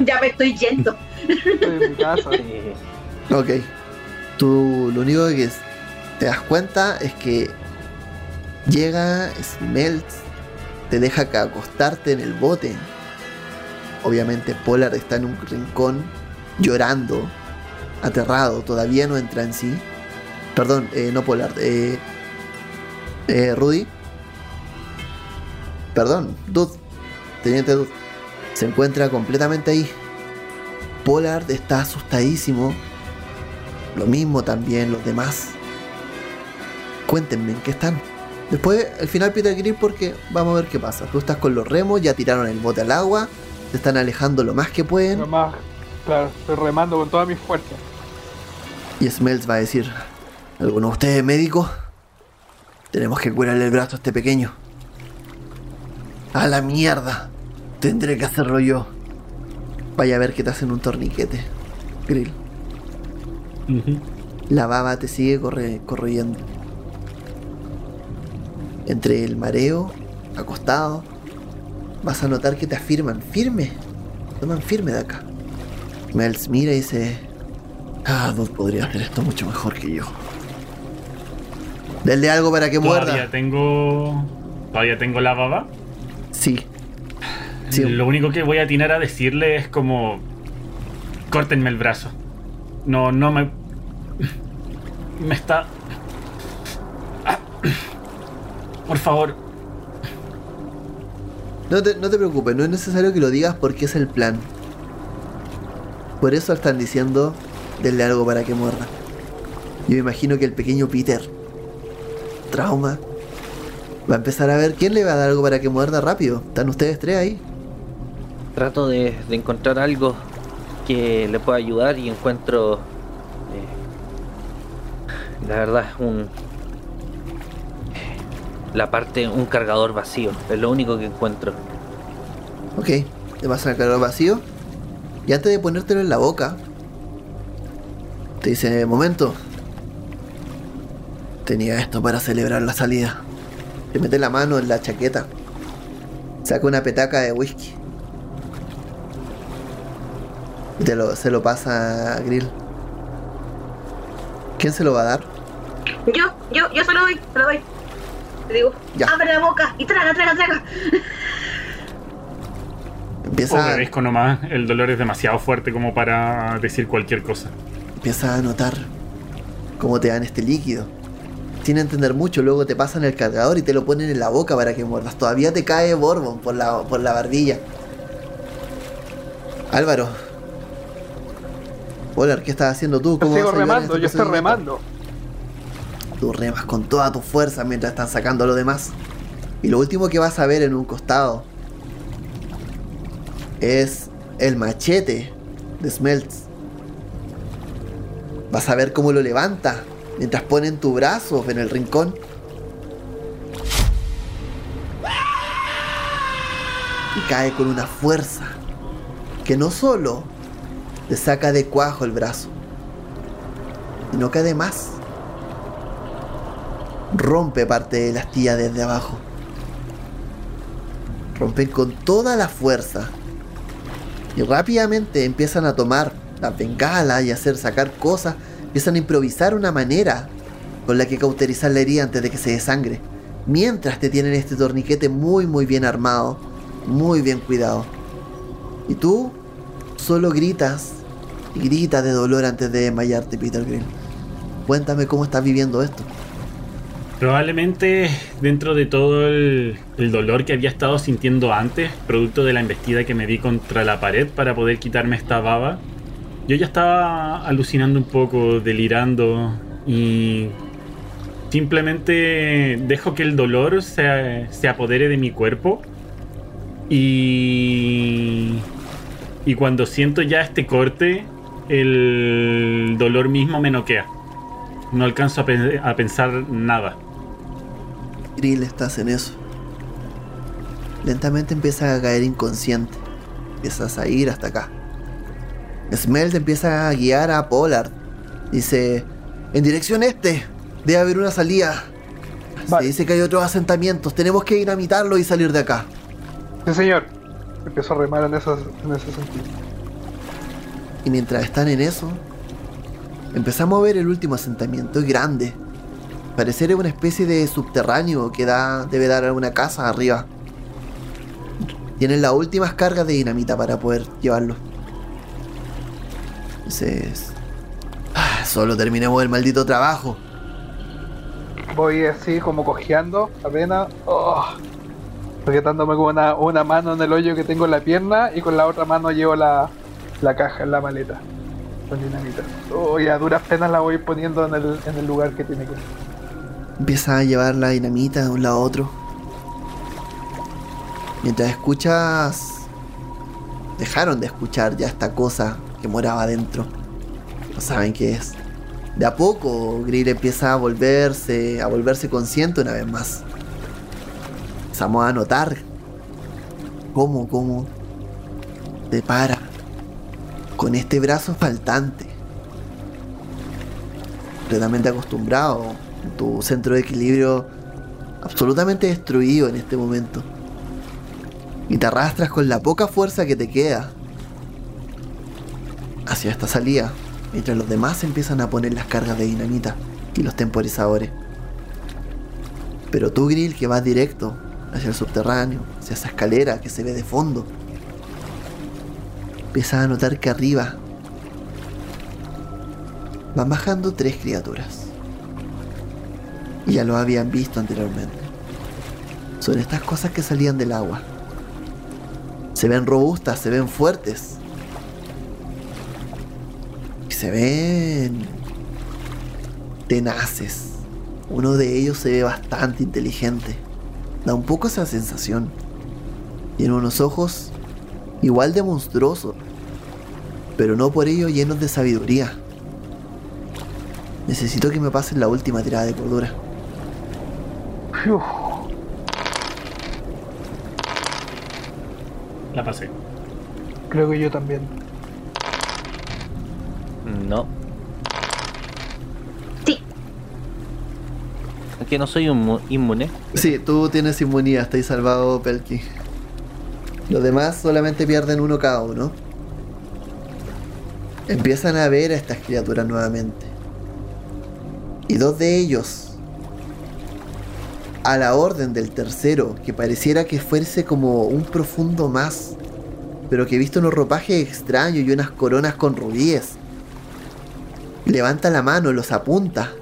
[SPEAKER 4] <laughs>
[SPEAKER 3] ya me estoy yendo.
[SPEAKER 5] Estoy en mi casa.
[SPEAKER 1] Ok. Tú lo único que es- te das cuenta es que llega Smelts, te deja que acostarte en el bote. Obviamente Polar está en un rincón llorando, aterrado, todavía no entra en sí. Perdón, eh, no Polar, eh, Eh, Rudy. Perdón, Dud. Teniente. Se encuentra completamente ahí. Pollard está asustadísimo. Lo mismo también los demás. Cuéntenme en qué están. Después, al final Peter Grill porque vamos a ver qué pasa. Tú estás con los remos, ya tiraron el bote al agua, se están alejando lo más que pueden.
[SPEAKER 5] Lo más, claro, estoy remando con todas mis fuerzas.
[SPEAKER 1] Y Smells va a decir, ¿alguno de ustedes es médico? Tenemos que curarle el brazo a este pequeño. A la mierda. Tendré que hacerlo yo. Vaya a ver que te hacen un torniquete. Grill. La baba te sigue corre- corroyendo. Entre el mareo, acostado, vas a notar que te afirman firme. Toman firme de acá. Mels mira y dice: Ah, Dud podría hacer esto mucho mejor que yo. Denle algo para que
[SPEAKER 2] Todavía
[SPEAKER 1] muerda.
[SPEAKER 2] tengo. Todavía tengo la baba.
[SPEAKER 1] Sí. Sí.
[SPEAKER 2] Lo único que voy a atinar a decirle es como. Córtenme el brazo. No, no me. Me está. Ah. Por favor.
[SPEAKER 1] No te, no te preocupes, no es necesario que lo digas porque es el plan. Por eso están diciendo, denle algo para que muerda. Yo imagino que el pequeño Peter, trauma, va a empezar a ver quién le va a dar algo para que muerda rápido. ¿Están ustedes tres ahí?
[SPEAKER 4] Trato de, encontrar algo que le pueda ayudar y encuentro. eh, la verdad, un. La parte, un cargador vacío. Es lo único que encuentro.
[SPEAKER 1] Ok, te vas al cargador vacío. Y antes de ponértelo en la boca, te dice, momento. Tenía esto para celebrar la salida. Te mete la mano en la chaqueta. Saca una petaca de whisky. Y te lo, se lo pasa a Grill. ¿Quién se lo va a dar?
[SPEAKER 3] Yo, yo, yo se lo doy, se lo doy. Le digo,
[SPEAKER 1] Ya.
[SPEAKER 3] abre la boca y traga, traga, traga.
[SPEAKER 1] Empieza,
[SPEAKER 2] Obedezco nomás. El dolor es demasiado fuerte como para decir cualquier cosa.
[SPEAKER 1] empieza a notar cómo te dan este líquido. Sin entender mucho, luego te pasan el cargador y te lo ponen en la boca para que muerdas. Todavía te cae Bourbon por la, por la barbilla. Álvaro. Polar, ¿qué estás haciendo tú?
[SPEAKER 5] Yo
[SPEAKER 1] ¿Cómo
[SPEAKER 5] sigo remando,
[SPEAKER 1] este
[SPEAKER 5] yo estoy remando.
[SPEAKER 1] Tú remas con toda tu fuerza mientras están sacando a lo demás. Y lo último que vas a ver en un costado es el machete de Smelts. Vas a ver cómo lo levanta mientras pone en tu brazo en el rincón. Y cae con una fuerza que no solo le saca de cuajo el brazo, sino que además rompe parte de la astilla desde abajo. Rompen con toda la fuerza. Y rápidamente empiezan a tomar la bengala y hacer sacar cosas. Empiezan a improvisar una manera con la que cauterizar la herida antes de que se desangre. Mientras te tienen este torniquete muy muy bien armado, muy bien cuidado. Y tú solo gritas y gritas de dolor antes de desmayarte, Peter Green. Cuéntame cómo estás viviendo esto.
[SPEAKER 2] Probablemente dentro de todo el, el dolor que había estado sintiendo antes, producto de la embestida que me di contra la pared para poder quitarme esta baba, yo ya estaba alucinando un poco, delirando y simplemente dejo que el dolor se, se apodere de mi cuerpo y, y cuando siento ya este corte, el dolor mismo me noquea. No alcanzo a, pe- a pensar nada.
[SPEAKER 1] Grill, estás en eso. Lentamente empiezas a caer inconsciente. Empiezas a ir hasta acá. Smell te empieza a guiar a Pollard. Dice, en dirección este, debe haber una salida.
[SPEAKER 5] Vale.
[SPEAKER 1] Se dice que hay otros asentamientos. Tenemos que dinamitarlo y salir de acá.
[SPEAKER 5] Sí, señor. Empiezo a remar en, esas, en ese sentido.
[SPEAKER 1] Y mientras están en eso, empezamos a ver el último asentamiento. Es grande. Parecer una especie de subterráneo que da, debe dar a una casa arriba. Tienen las últimas cargas de dinamita para poder llevarlo. Entonces... ah, solo terminemos el maldito trabajo.
[SPEAKER 5] voy así como cojeando apenas, oh, sujetándome con una, una mano en el hoyo que tengo en la pierna y con la otra mano llevo la, la caja en la maleta con dinamita. Oh, y a duras penas la voy poniendo en el, en el lugar que tiene que ir.
[SPEAKER 1] Empieza a llevar la dinamita de un lado a otro. Mientras escuchas... Dejaron de escuchar ya esta cosa que moraba adentro. No saben qué es. De a poco, Grill empieza a volverse, a volverse consciente una vez más. Empezamos a notar cómo, cómo te para con este brazo faltante. Completamente acostumbrado, tu centro de equilibrio absolutamente destruido en este momento. Y te arrastras con la poca fuerza que te queda hacia esta salida, mientras los demás empiezan a poner las cargas de dinamita y los temporizadores. Pero tú, Grill, que vas directo hacia el subterráneo, hacia esa escalera que se ve de fondo, empiezas a notar que arriba van bajando tres criaturas. Y ya lo habían visto anteriormente. Son estas cosas que salían del agua. Se ven robustas, se ven fuertes. Y se ven tenaces. Uno de ellos se ve bastante inteligente. Da un poco esa sensación. Tiene unos ojos igual de monstruosos, pero no por ello llenos de sabiduría. Necesito que me pasen la última tirada de cordura.
[SPEAKER 2] La pasé.
[SPEAKER 5] Creo que yo también.
[SPEAKER 4] No.
[SPEAKER 3] Sí.
[SPEAKER 4] Es que no soy inmu- inmune.
[SPEAKER 1] Sí, tú tienes inmunidad, estáis salvado, Pelky. Los demás solamente pierden uno cada uno. Empiezan a ver a estas criaturas nuevamente. Y dos de ellos, a la orden del tercero, que pareciera que fuese como un profundo más, pero que visto unos ropajes extraños y unas coronas con rubíes, levanta la mano, los apunta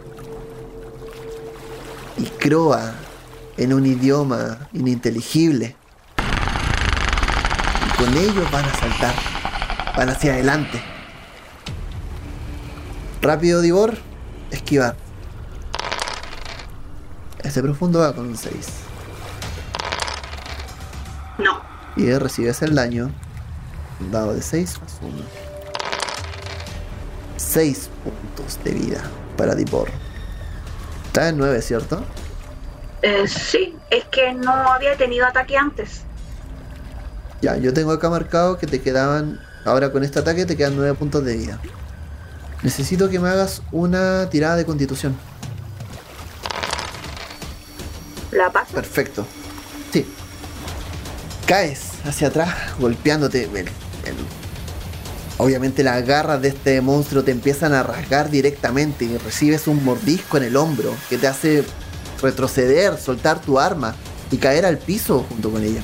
[SPEAKER 1] y croa en un idioma ininteligible. Y con ellos van a saltar, van hacia adelante. Rápido, Divor, esquivar. Este profundo va con un 6.
[SPEAKER 3] No.
[SPEAKER 1] Y recibes el daño. Dado de 6 más 1. 6 puntos de vida para Divor. Está en 9, ¿cierto?
[SPEAKER 3] Eh, sí, es que no había tenido ataque antes.
[SPEAKER 1] Ya, yo tengo acá marcado que te quedaban. Ahora con este ataque te quedan 9 puntos de vida. Necesito que me hagas una tirada de constitución.
[SPEAKER 3] La paso.
[SPEAKER 1] Perfecto. Sí. Caes hacia atrás, golpeándote. El- el- Obviamente las garras de este monstruo te empiezan a rasgar directamente y recibes un mordisco en el hombro que te hace retroceder, soltar tu arma y caer al piso junto con ella.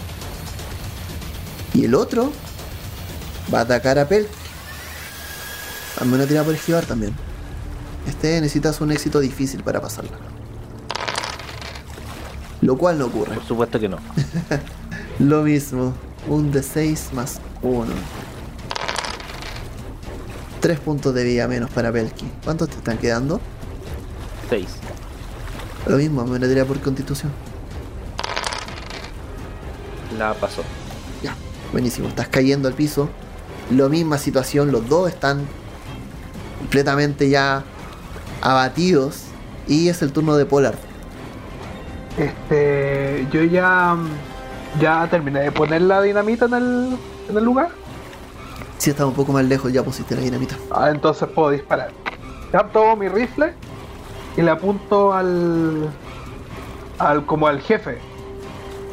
[SPEAKER 1] Y el otro va a atacar a Pel. Hazme una tirada por esquivar también. Este necesitas un éxito difícil para pasarla. Lo cual no ocurre.
[SPEAKER 4] Por supuesto que no. <laughs>
[SPEAKER 1] Lo mismo. Un de 6 más 1. 3 puntos de vida menos para Belki. ¿Cuántos te están quedando?
[SPEAKER 4] 6.
[SPEAKER 1] Lo mismo, me una por constitución.
[SPEAKER 4] La pasó.
[SPEAKER 1] Ya, buenísimo. Estás cayendo al piso. Lo misma situación, los dos están completamente ya abatidos. Y es el turno de Polar.
[SPEAKER 5] Este, yo ya, ya terminé de poner la dinamita en el, en el lugar.
[SPEAKER 1] Si estás un poco más lejos, ya pusiste la dinamita.
[SPEAKER 5] Ah, entonces puedo disparar. Ya tomo mi rifle y le apunto al, al como al jefe.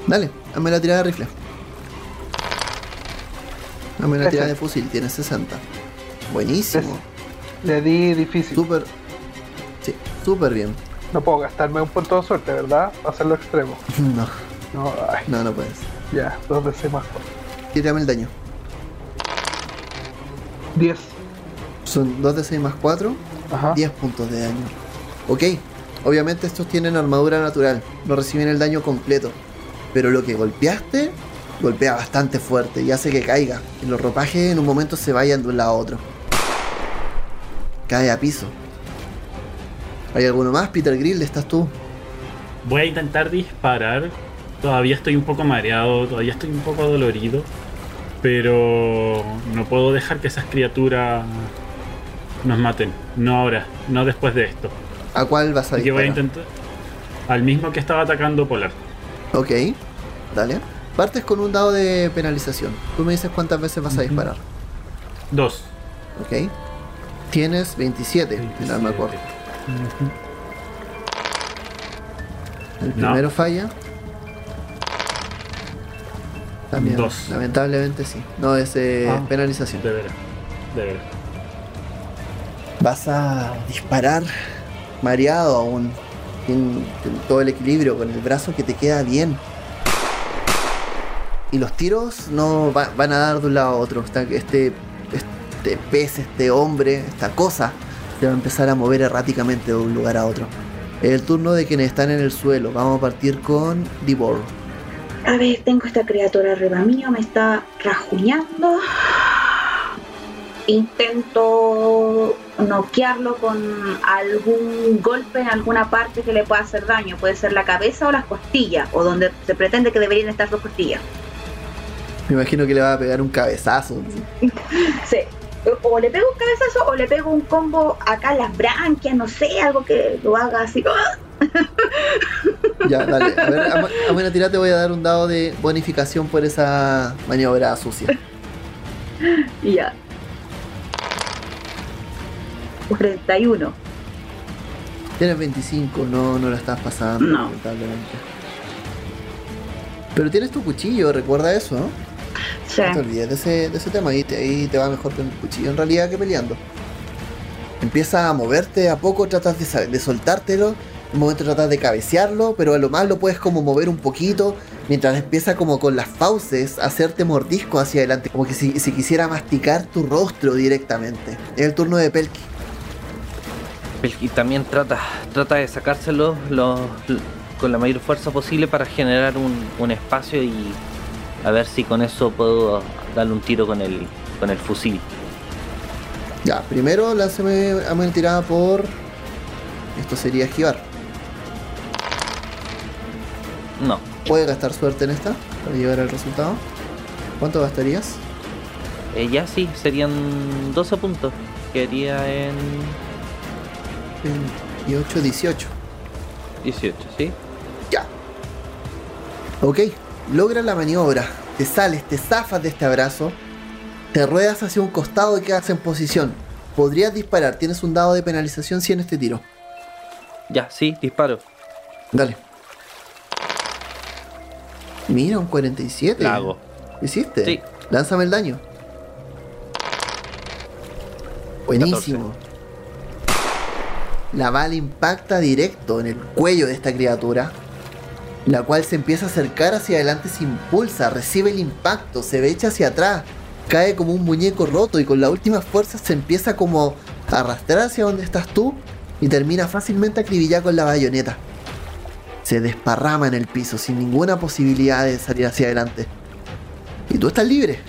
[SPEAKER 1] Dale, hazme la tirada de rifle. Hazme la tirada de fusil, tienes 60. Buenísimo.
[SPEAKER 5] Le di difícil.
[SPEAKER 1] Súper. Sí, súper bien.
[SPEAKER 5] No puedo gastarme un punto de suerte, ¿verdad? Hacerlo extremo. <laughs>
[SPEAKER 1] No,
[SPEAKER 5] No, ay,
[SPEAKER 1] no, no puedes.
[SPEAKER 5] ya, dos de seis más cuatro.
[SPEAKER 1] Tírame el daño.
[SPEAKER 5] 10.
[SPEAKER 1] Son 2 de 6 más 4,
[SPEAKER 5] Ajá.
[SPEAKER 1] 10 puntos de daño. Ok, Obviamente estos tienen armadura natural, no reciben el daño completo. Pero lo que golpeaste, golpea bastante fuerte y hace que caiga. Y los ropajes en un momento se vayan de un lado a otro. Cae a piso. ¿Hay alguno más? Peter Grill, estás tú.
[SPEAKER 2] Voy a intentar disparar. Todavía estoy un poco mareado, todavía estoy un poco dolorido. Pero no puedo dejar que esas criaturas nos maten. No ahora, no después de esto.
[SPEAKER 1] ¿A cuál vas a
[SPEAKER 2] Así que voy a
[SPEAKER 1] disparar?
[SPEAKER 2] intentar. Al mismo que estaba atacando Polar.
[SPEAKER 1] Ok, dale. Partes con un dado de penalización. Tú me dices cuántas veces vas a disparar.
[SPEAKER 2] Dos.
[SPEAKER 1] Ok. Tienes 27, si no me acuerdo.
[SPEAKER 2] Ujú.
[SPEAKER 1] El
[SPEAKER 2] No.
[SPEAKER 1] primero falla. También.
[SPEAKER 2] Dos.
[SPEAKER 1] Lamentablemente sí. No, es eh,
[SPEAKER 2] Ah.
[SPEAKER 1] penalización.
[SPEAKER 2] De veras. De veras.
[SPEAKER 1] Vas a disparar mareado aún. Sin todo el equilibrio con el brazo que te queda bien. Y los tiros no va- van a dar de un lado a otro. Está- Este, este pez, este hombre, esta cosa, se va a empezar a mover erráticamente de un lugar a otro. El turno de quienes están en el suelo. Vamos a partir con Divor.
[SPEAKER 3] A ver, tengo esta criatura arriba mío, me está rajuñando. Intento noquearlo con algún golpe en alguna parte que le pueda hacer daño. Puede ser la cabeza o las costillas, o donde se pretende que deberían estar sus costillas.
[SPEAKER 1] Me imagino que le va a pegar un cabezazo. <laughs>
[SPEAKER 3] Sí. O le pego un cabezazo o le pego un combo acá en las branquias, no sé, algo que lo haga así.
[SPEAKER 1] Ya, <laughs> dale. A ver, a, a buena tirada te voy a dar un dado de bonificación por esa maniobra sucia.
[SPEAKER 3] Y ya. 41.
[SPEAKER 1] Tienes 25, no, no la estás pasando,
[SPEAKER 3] No.
[SPEAKER 1] lamentablemente. Pero tienes tu cuchillo, recuerda eso, ¿no?
[SPEAKER 3] Sí.
[SPEAKER 1] No te olvides de ese, de ese tema, ahí te, ahí te va mejor con el cuchillo en realidad que peleando. Empieza a moverte a poco, tratas de, de soltártelo, en un momento tratas de cabecearlo, pero a lo más lo puedes como mover un poquito, mientras empieza como con las fauces a hacerte mordisco hacia adelante, como que si, si quisiera masticar tu rostro directamente. Es el turno de Pelki.
[SPEAKER 4] Y también trata, trata de sacárselo lo- con la mayor fuerza posible para generar un, un espacio y a ver si con eso puedo darle un tiro con el, con el fusil.
[SPEAKER 1] Ya, primero lánceme a una tirada por... Esto sería esquivar.
[SPEAKER 4] No,
[SPEAKER 1] ¿Puede gastar suerte en esta para llegar al resultado? ¿Cuánto gastarías?
[SPEAKER 4] eh, ya sí, serían 12 puntos. Quedaría en
[SPEAKER 1] 28, 18.
[SPEAKER 4] 18, ¿sí?
[SPEAKER 1] Ya. Ok, logra la maniobra. Te sales, te zafas de este abrazo. Te ruedas hacia un costado y quedas en posición. Podrías disparar. Tienes un dado de penalización si en este tiro.
[SPEAKER 4] Ya, sí, disparo.
[SPEAKER 1] Dale. Mira, un 47.
[SPEAKER 4] La hago.
[SPEAKER 1] ¿Hiciste?
[SPEAKER 4] Sí.
[SPEAKER 1] Lánzame el daño. Buenísimo. La bala impacta directo en el cuello de esta criatura, la cual se empieza a acercar hacia adelante, se impulsa, recibe el impacto, se ve echa hacia atrás, cae como un muñeco roto y con la última fuerza se empieza como a arrastrar hacia donde estás tú y termina fácilmente acribillado con la bayoneta. Se desparrama en el piso sin ninguna posibilidad de salir hacia adelante. Y tú estás libre.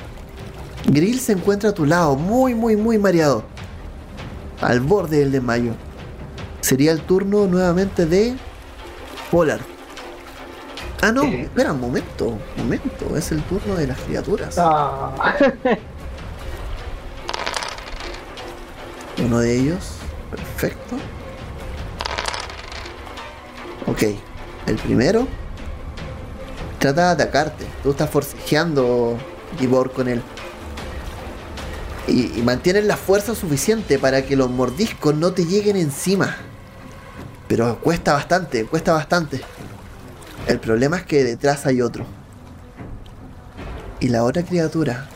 [SPEAKER 1] Grill se encuentra a tu lado, muy, muy, muy mareado. Al borde del desmayo. Sería el turno nuevamente de Polar. Ah, no,
[SPEAKER 5] ¿Qué?
[SPEAKER 1] espera un momento, un momento. Es el turno de las criaturas.
[SPEAKER 5] Ah, <laughs>
[SPEAKER 1] Uno de ellos. Perfecto. Ok. El primero. Trata de atacarte. Tú estás forcejeando Gibor con él. Y, y mantienes la fuerza suficiente para que los mordiscos no te lleguen encima. Pero cuesta bastante, cuesta bastante. El problema es que detrás hay otro. Y la otra criatura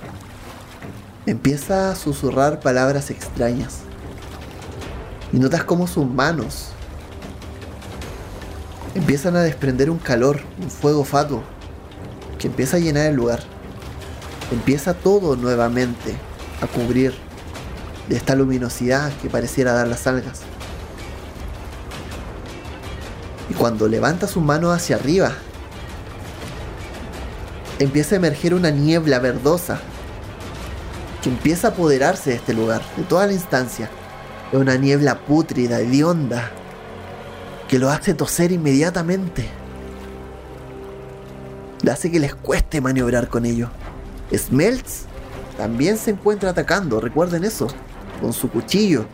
[SPEAKER 1] empieza a susurrar palabras extrañas. Y notas como sus manos empiezan a desprender un calor, un fuego fatuo, que empieza a llenar el lugar. Empieza todo nuevamente a cubrir de esta luminosidad que pareciera dar las algas. Y cuando levanta sus manos hacia arriba, empieza a emerger una niebla verdosa que empieza a apoderarse de este lugar, de toda la instancia. Es una niebla pútrida, hedionda, que lo hace toser inmediatamente. Le hace que les cueste maniobrar con ello. Smelts también se encuentra atacando, recuerden eso, con su cuchillo.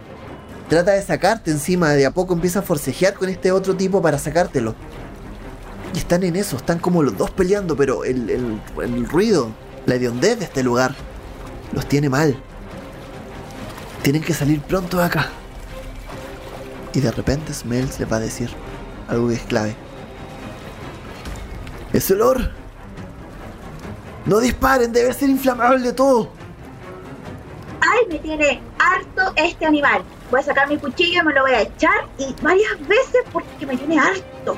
[SPEAKER 1] Trata de sacarte encima, de a poco empieza a forcejear con este otro tipo para sacártelo. Y están en eso, están como los dos peleando, pero el, el, ruido, la hediondez de este lugar, los tiene mal. Tienen que salir pronto de acá. Y de repente Smells les va a decir algo que es clave. ¡Ese olor! ¡No disparen! ¡Debe ser inflamable todo!
[SPEAKER 3] ¡Ay, me tiene harto este animal! Voy a sacar mi cuchillo, me lo voy a echar y varias veces porque me tiene harto.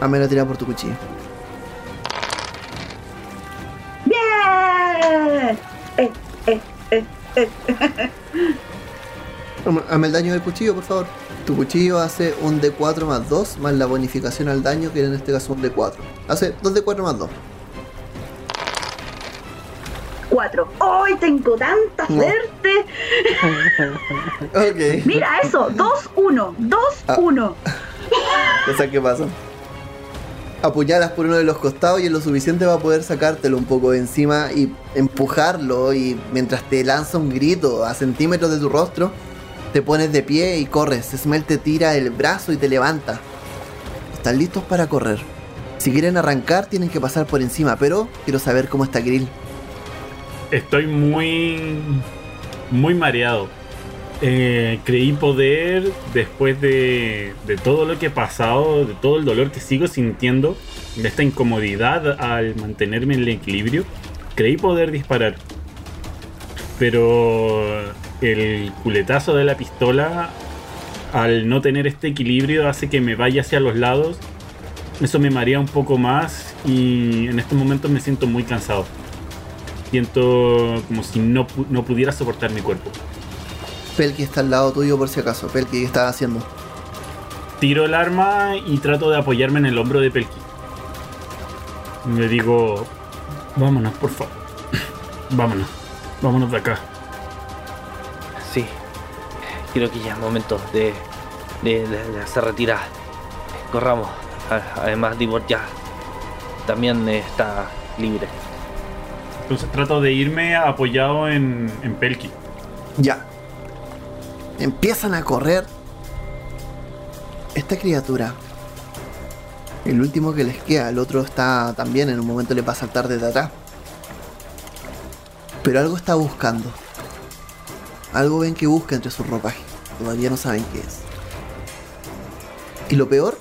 [SPEAKER 1] Hazme la tirada por tu cuchillo.
[SPEAKER 3] ¡Bien! Eh, eh, eh, eh. <laughs>
[SPEAKER 1] Hazme el daño del cuchillo, por favor. Tu cuchillo hace un D4 más 2 más la bonificación al daño, que en este caso un D4. Hace 2 D4 más 2.
[SPEAKER 3] Cuatro. ¡Ay, tengo tanta suerte! <laughs> Mira eso, 2-1, 2-1.
[SPEAKER 1] Cosa que pasa. Apuñalas por uno de los costados y es lo suficiente para poder sacártelo un poco de encima y empujarlo y mientras te lanza un grito a centímetros de tu rostro, te pones de pie y corres. Smell te tira el brazo y te levanta. Están listos para correr. Si quieren arrancar tienen que pasar por encima, pero quiero saber cómo está Grill.
[SPEAKER 2] Estoy muy. muy mareado. Eh, creí poder, después de, de todo lo que he pasado, de todo el dolor que sigo sintiendo, de esta incomodidad al mantenerme en el equilibrio, creí poder disparar. Pero el culetazo de la pistola, al no tener este equilibrio, hace que me vaya hacia los lados. Eso me marea un poco más y en estos momentos me siento muy cansado. Siento como si no, no pudiera soportar mi cuerpo.
[SPEAKER 1] Pelky está al lado tuyo por si acaso. Pelky, ¿qué estás haciendo?
[SPEAKER 2] Tiro el arma y trato de apoyarme en el hombro de Pelki. Le digo, vámonos, por favor. <clears throat> Vámonos, vámonos de acá.
[SPEAKER 4] Sí. Creo que ya es momento de, de, de- de hacer retirada. Corramos. Además, Divor ya también está libre.
[SPEAKER 2] Entonces trato de irme apoyado en, en Pelki.
[SPEAKER 1] Ya. Empiezan a correr. Esta criatura. El último que les queda. El otro está también. En un momento le va a saltar desde atrás. Pero algo está buscando. Algo ven que busca entre su ropaje. Todavía no saben qué es. Y lo peor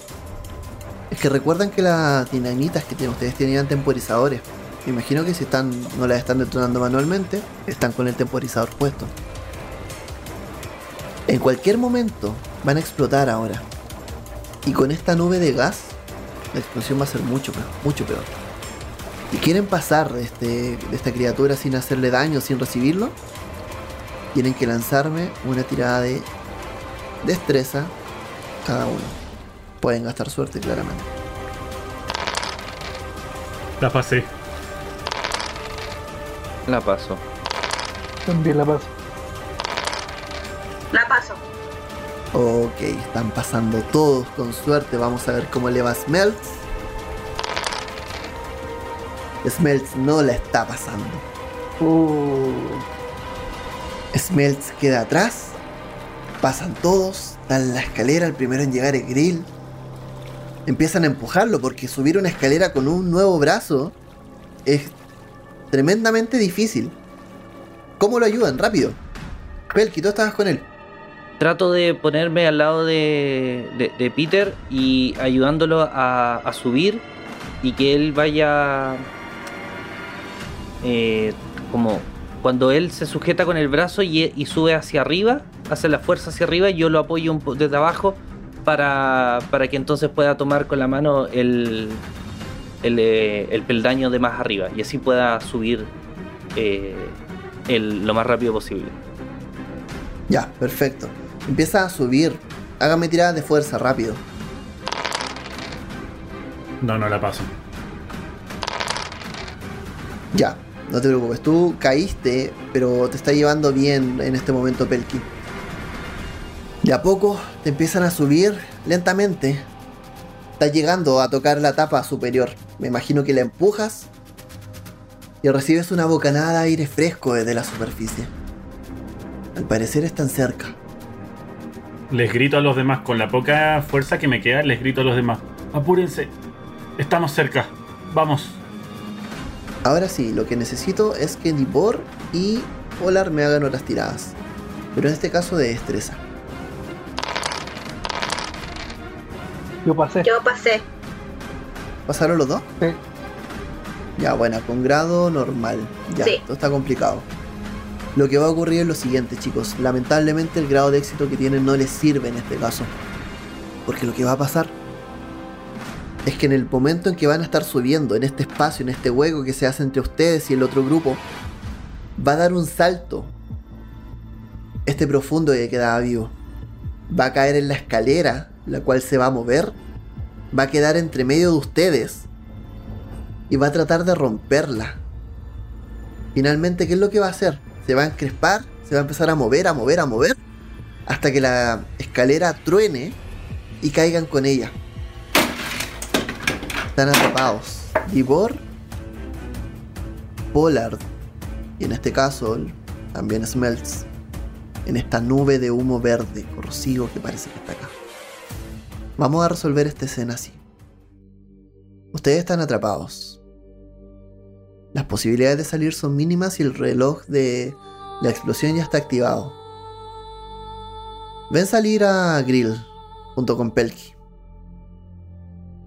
[SPEAKER 1] es que recuerdan que las dinamitas que tienen ustedes tenían temporizadores. Imagino que si están no las están detonando manualmente, están con el temporizador puesto. En cualquier momento van a explotar ahora. Y con esta nube de gas, la explosión va a ser mucho peor, mucho peor. Y quieren pasar este, de esta criatura sin hacerle daño, sin recibirlo, tienen que lanzarme una tirada de destreza cada uno. Pueden gastar suerte claramente.
[SPEAKER 2] La pasé.
[SPEAKER 4] La paso.
[SPEAKER 5] También la paso.
[SPEAKER 3] La paso.
[SPEAKER 1] Ok, están pasando todos con suerte. Vamos a ver cómo le va Smelts. Smelts no la está pasando.
[SPEAKER 5] Uh,
[SPEAKER 1] Smelts queda atrás. Pasan todos. Dan en la escalera. El primero en llegar es Grill. Empiezan a empujarlo porque subir una escalera con un nuevo brazo es tremendamente difícil. ¿Cómo lo ayudan? Rápido. Pelky, tú estabas con él.
[SPEAKER 4] Trato de ponerme al lado de, de- Peter y ayudándolo a, subir y que él vaya eh, como cuando él se sujeta con el brazo y, sube hacia arriba, hace la fuerza hacia arriba yo lo apoyo un desde abajo para, para que entonces pueda tomar con la mano el, el, eh, el peldaño de más arriba y así pueda subir eh, el- lo más rápido posible.
[SPEAKER 1] Ya, perfecto. Empieza a subir. Hágame tiradas de fuerza, rápido.
[SPEAKER 2] No, no la paso.
[SPEAKER 1] Ya, no te preocupes. Tú caíste, pero te está llevando bien en este momento Pelki. De a poco te empiezan a subir lentamente. Estás llegando a tocar la tapa superior. Me imagino que la empujas y recibes una bocanada de aire fresco desde la superficie. Al parecer están cerca.
[SPEAKER 2] Les grito a los demás, con la poca fuerza que me queda, les grito a los demás. Apúrense. Estamos cerca. Vamos.
[SPEAKER 1] Ahora sí, lo que necesito es que Nibor y Polar me hagan otras tiradas. Pero en este caso de destreza.
[SPEAKER 5] Yo pasé.
[SPEAKER 3] Yo pasé.
[SPEAKER 1] ¿Pasaron los dos?
[SPEAKER 5] Sí.
[SPEAKER 1] Ya, bueno, con grado normal. Ya,
[SPEAKER 3] Sí.
[SPEAKER 1] esto está complicado. Lo que va a ocurrir es lo siguiente, chicos. Lamentablemente el grado de éxito que tienen no les sirve en este caso. Porque lo que va a pasar es que en el momento en que van a estar subiendo, en este espacio, en este hueco que se hace entre ustedes y el otro grupo, va a dar un salto. Este profundo que quedaba vivo. Va a caer en la escalera, la cual se va a mover. Va a quedar entre medio de ustedes y va a tratar de romperla. Finalmente, ¿qué es lo que va a hacer? Se va a encrespar, se va a empezar a mover, a mover, a mover, hasta que la escalera truene y caigan con ella. Están atrapados. Divor, Pollard y en este caso también Smelts en esta nube de humo verde corrosivo que parece que está acá. Vamos a resolver esta escena así. Ustedes están atrapados. Las posibilidades de salir son mínimas y el reloj de la explosión ya está activado. Ven salir a Grill junto con Pelky.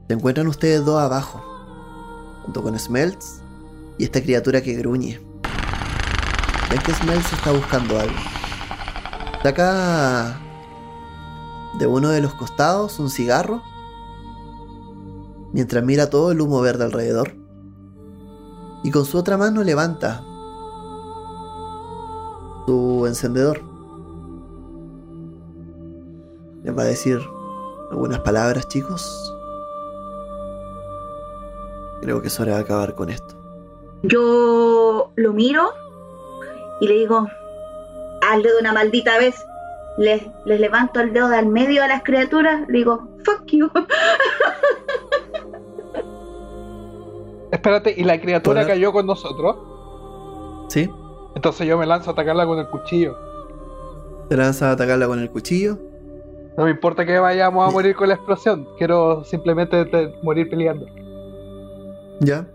[SPEAKER 1] Se encuentran ustedes dos abajo, junto con Smelts y esta criatura que gruñe. Ven que Smelts está buscando algo. Saca de uno de los costados un cigarro mientras mira todo el humo verde alrededor y con su otra mano levanta su encendedor. Les va a decir algunas palabras, chicos. Creo que es hora de acabar con esto.
[SPEAKER 3] Yo lo miro y le digo, hazlo de una maldita vez. Les, les levanto el dedo del medio a las criaturas, le digo, fuck you. <laughs>
[SPEAKER 5] Espérate, ¿y la criatura cayó con nosotros?
[SPEAKER 1] ¿Sí?
[SPEAKER 5] Entonces yo me lanzo a atacarla con el cuchillo.
[SPEAKER 1] Te lanzas a atacarla con el cuchillo.
[SPEAKER 5] No me importa que vayamos a morir con la explosión. Quiero simplemente te- morir peleando.
[SPEAKER 1] ¿Ya?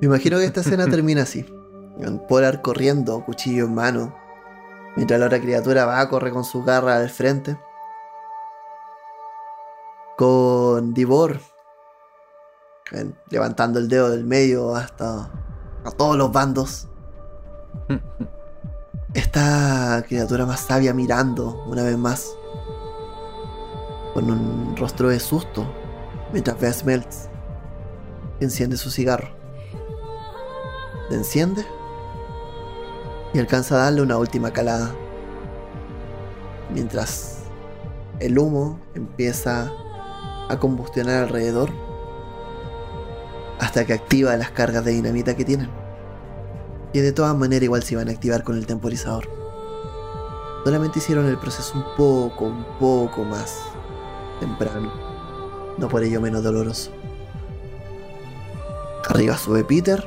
[SPEAKER 1] Me imagino que esta escena <laughs> termina así. Con Polar corriendo, cuchillo en mano. Mientras la otra criatura va a correr con su garra al frente. Con Divor. Levantando el dedo del medio hasta a todos los bandos. <laughs> Esta criatura más sabia mirando una vez más. Con un rostro de susto. Mientras ve a Smelts enciende su cigarro. Le enciende y alcanza a darle una última calada. Mientras el humo empieza a combustionar alrededor hasta que activa las cargas de dinamita que tienen. Y de todas maneras igual se iban a activar con el temporizador. Solamente hicieron el proceso un poco, un poco más temprano. No por ello menos doloroso. Arriba sube Peter,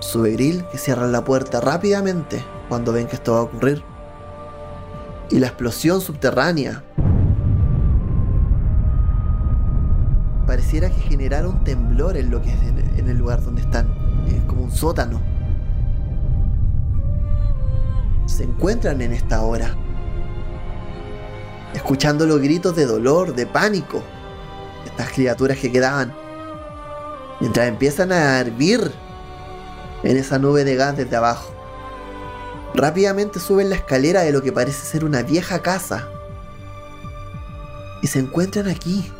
[SPEAKER 1] sube Grill, que cierran la puerta rápidamente cuando ven que esto va a ocurrir. Y la explosión subterránea pareciera que generara un temblor en lo que es en, el lugar donde están. Es como un sótano. Se encuentran en esta hora. Escuchando los gritos de dolor, de pánico. Estas criaturas que quedaban. Mientras empiezan a hervir en esa nube de gas desde abajo. Rápidamente suben la escalera de lo que parece ser una vieja casa. Y se encuentran aquí.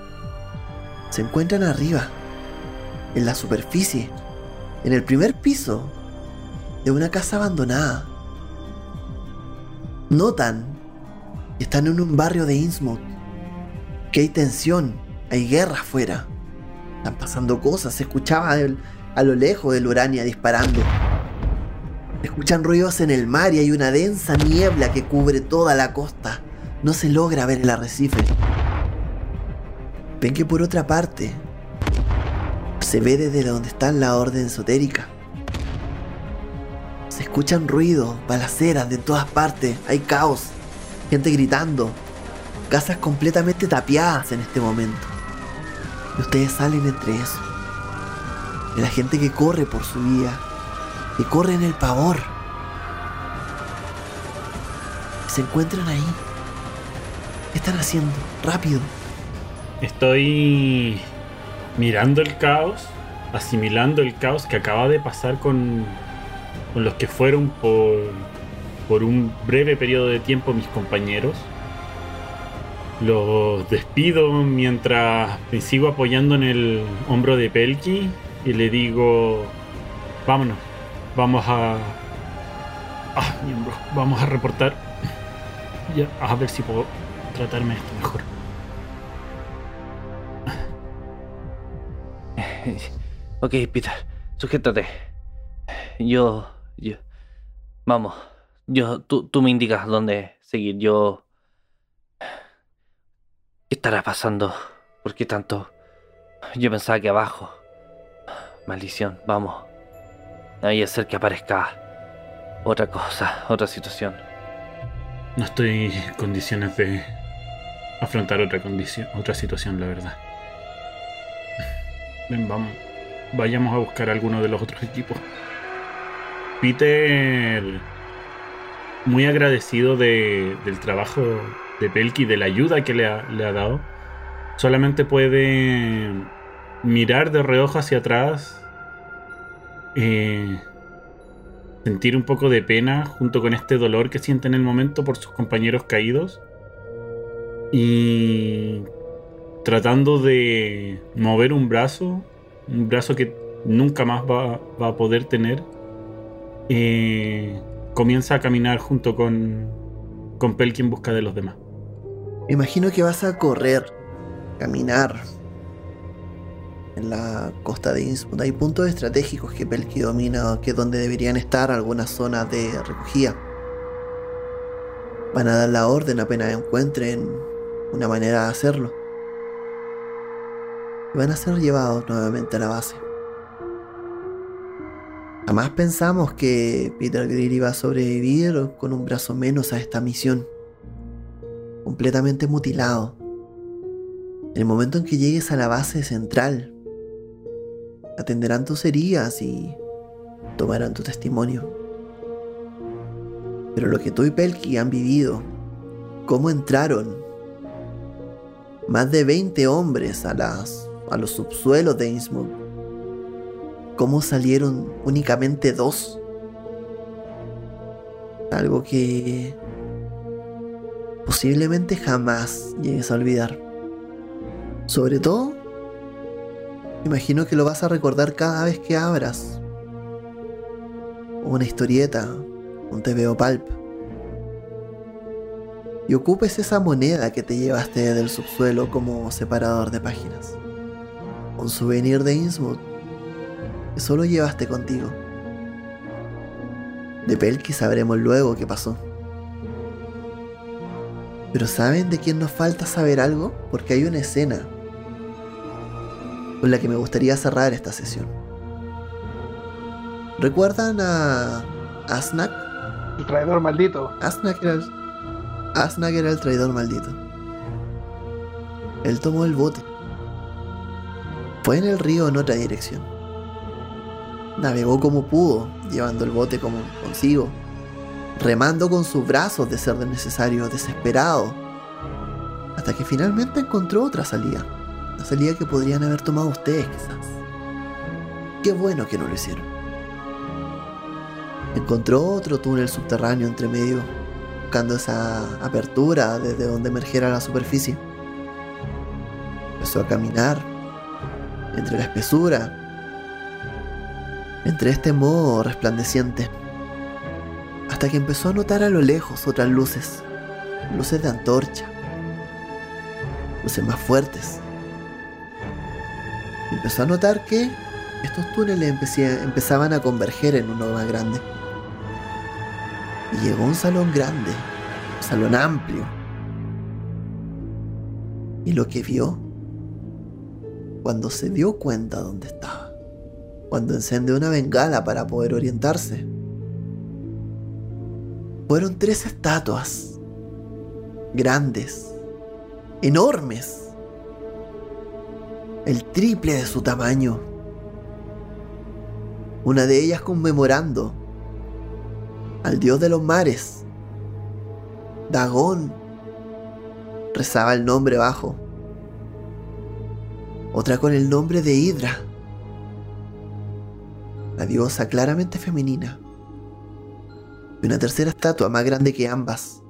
[SPEAKER 1] Se encuentran arriba. En la superficie. En el primer piso. De una casa abandonada. Notan que están en un barrio de Innsmouth. Que hay tensión. Hay guerra afuera. Están pasando cosas, se escuchaba a lo lejos el Urania disparando. Escuchan ruidos en el mar y hay una densa niebla que cubre toda la costa. No se logra ver el arrecife. Ven que por otra parte se ve desde donde está la orden esotérica. Se escuchan ruidos, balaceras de todas partes, hay caos, gente gritando, casas completamente tapiadas en este momento. Y ustedes salen entre eso. La gente que corre por su vida, que corre en el pavor. Se encuentran ahí. ¿Qué están haciendo? Rápido.
[SPEAKER 2] Estoy mirando el caos, asimilando el caos que acaba de pasar con, con los que fueron por, por un breve periodo de tiempo mis compañeros. Los despido mientras me sigo apoyando en el hombro de Pelki y le digo, vámonos, vamos a... Ah, miembro, vamos a reportar. Ya, a ver si puedo tratarme esto mejor. <laughs>
[SPEAKER 4] Ok, Peter, sujétate. Yo, yo. Vamos. Yo, tú, tú me indicas dónde seguir. Yo. ¿Qué estará pasando? ¿Por qué tanto? Yo pensaba que abajo. Maldición, vamos. Ahí es ser que aparezca otra cosa, otra situación.
[SPEAKER 2] No estoy en condiciones de afrontar otra condición, otra situación, la verdad. Ven, vamos. Vayamos a buscar alguno de los otros equipos. Peter, muy agradecido de, del trabajo de Pelky, de la ayuda que le ha, le ha dado, solamente puede mirar de reojo hacia atrás, eh, sentir un poco de pena junto con este dolor que siente en el momento por sus compañeros caídos y tratando de mover un brazo, un brazo que nunca más va, va a poder tener, eh, comienza a caminar junto con, con Pelky en busca de los demás.
[SPEAKER 1] Imagino que vas a correr, caminar en la costa de Innsmouth. Hay puntos estratégicos que Pelky domina, que es donde deberían estar algunas zonas de recogida. Van a dar la orden apenas encuentren una manera de hacerlo. Y van a ser llevados nuevamente a la base. Jamás pensamos que Peter Greer iba a sobrevivir con un brazo menos a esta misión. Completamente mutilado. En el momento en que llegues a la base central, atenderán tus heridas y tomarán tu testimonio. Pero lo que tú y Pelky han vivido, cómo entraron más de 20 hombres a, las, a los subsuelos de Innsmouth, cómo salieron únicamente dos. Algo que posiblemente jamás llegues a olvidar. Sobre todo, imagino que lo vas a recordar cada vez que abras una historieta, un TVO Pulp. Y ocupes esa moneda que te llevaste del subsuelo como separador de páginas. Un souvenir de Innsmouth que solo llevaste contigo. De Pelky sabremos luego qué pasó. Pero ¿saben de quién nos falta saber algo? Porque hay una escena con la que me gustaría cerrar esta sesión. ¿Recuerdan a Asnak?
[SPEAKER 5] El traidor maldito.
[SPEAKER 1] Asnak era el, Asnak era el traidor maldito. Él tomó el bote. Fue en el río en otra dirección. Navegó como pudo, llevando el bote como consigo, remando con sus brazos de ser necesario, desesperado, hasta que finalmente encontró otra salida, la salida que podrían haber tomado ustedes quizás. Qué bueno que no lo hicieron. Encontró otro túnel subterráneo entre medio, buscando esa apertura desde donde emergiera la superficie. Empezó a caminar entre la espesura, entre este moho resplandeciente, hasta que empezó a notar a lo lejos otras luces, luces de antorcha, luces más fuertes. Empezó a notar que estos túneles empezaban a converger en uno más grande. Y llegó a un salón grande, un salón amplio. Y lo que vio, cuando se dio cuenta dónde estaba, cuando encendió una bengala para poder orientarse, fueron tres estatuas grandes, enormes, el triple de su tamaño. Una de ellas conmemorando al dios de los mares, Dagón. Rezaba el nombre bajo. Otra con el nombre de Hidra, la diosa claramente femenina. Y una tercera estatua más grande que ambas,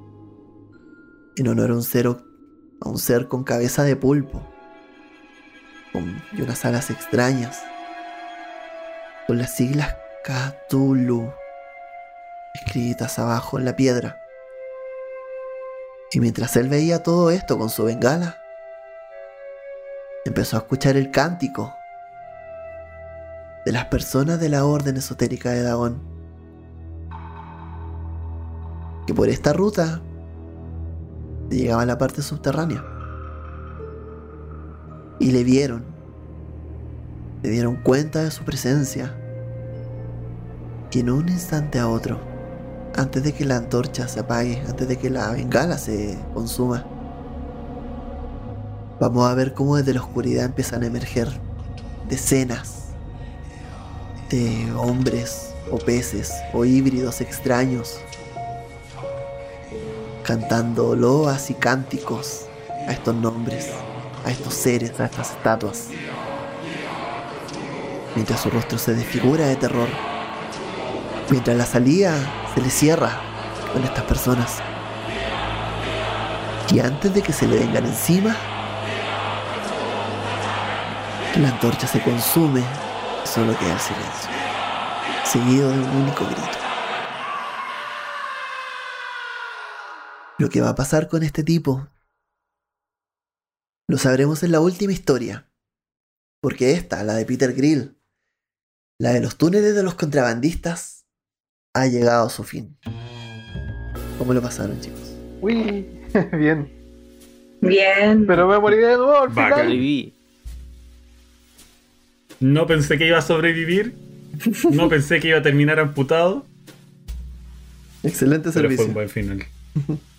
[SPEAKER 1] en honor a un ser, a un ser con cabeza de pulpo y unas alas extrañas, con las siglas Cthulhu escritas abajo en la piedra. Y mientras él veía todo esto con su bengala, empezó a escuchar el cántico de las personas de la orden esotérica de Dagon. Que por esta ruta llegaba a la parte subterránea. Y le vieron. Le dieron cuenta de su presencia. Y en un instante a otro, antes de que la antorcha se apague, antes de que la bengala se consuma, vamos a ver cómo desde la oscuridad empiezan a emerger decenas de hombres o peces o híbridos extraños cantando loas y cánticos a estos nombres, a estos seres, a estas estatuas. Mientras su rostro se desfigura de terror, mientras la salida se le cierra con estas personas. Y antes de que se le vengan encima, la antorcha se consume y solo queda el silencio, seguido de un único grito. Lo que va a pasar con este tipo lo sabremos en la última historia. Porque esta, la de Peter Grill, la de los túneles de los contrabandistas, ha llegado a su fin. ¿Cómo lo pasaron, chicos?
[SPEAKER 5] Uy, <laughs> bien.
[SPEAKER 3] Bien.
[SPEAKER 5] Pero me morí de nuevo al final.
[SPEAKER 2] No pensé que iba a sobrevivir. No <laughs> pensé que iba a terminar amputado.
[SPEAKER 1] Excelente
[SPEAKER 2] Pero
[SPEAKER 1] servicio.
[SPEAKER 2] fue un buen final. <laughs>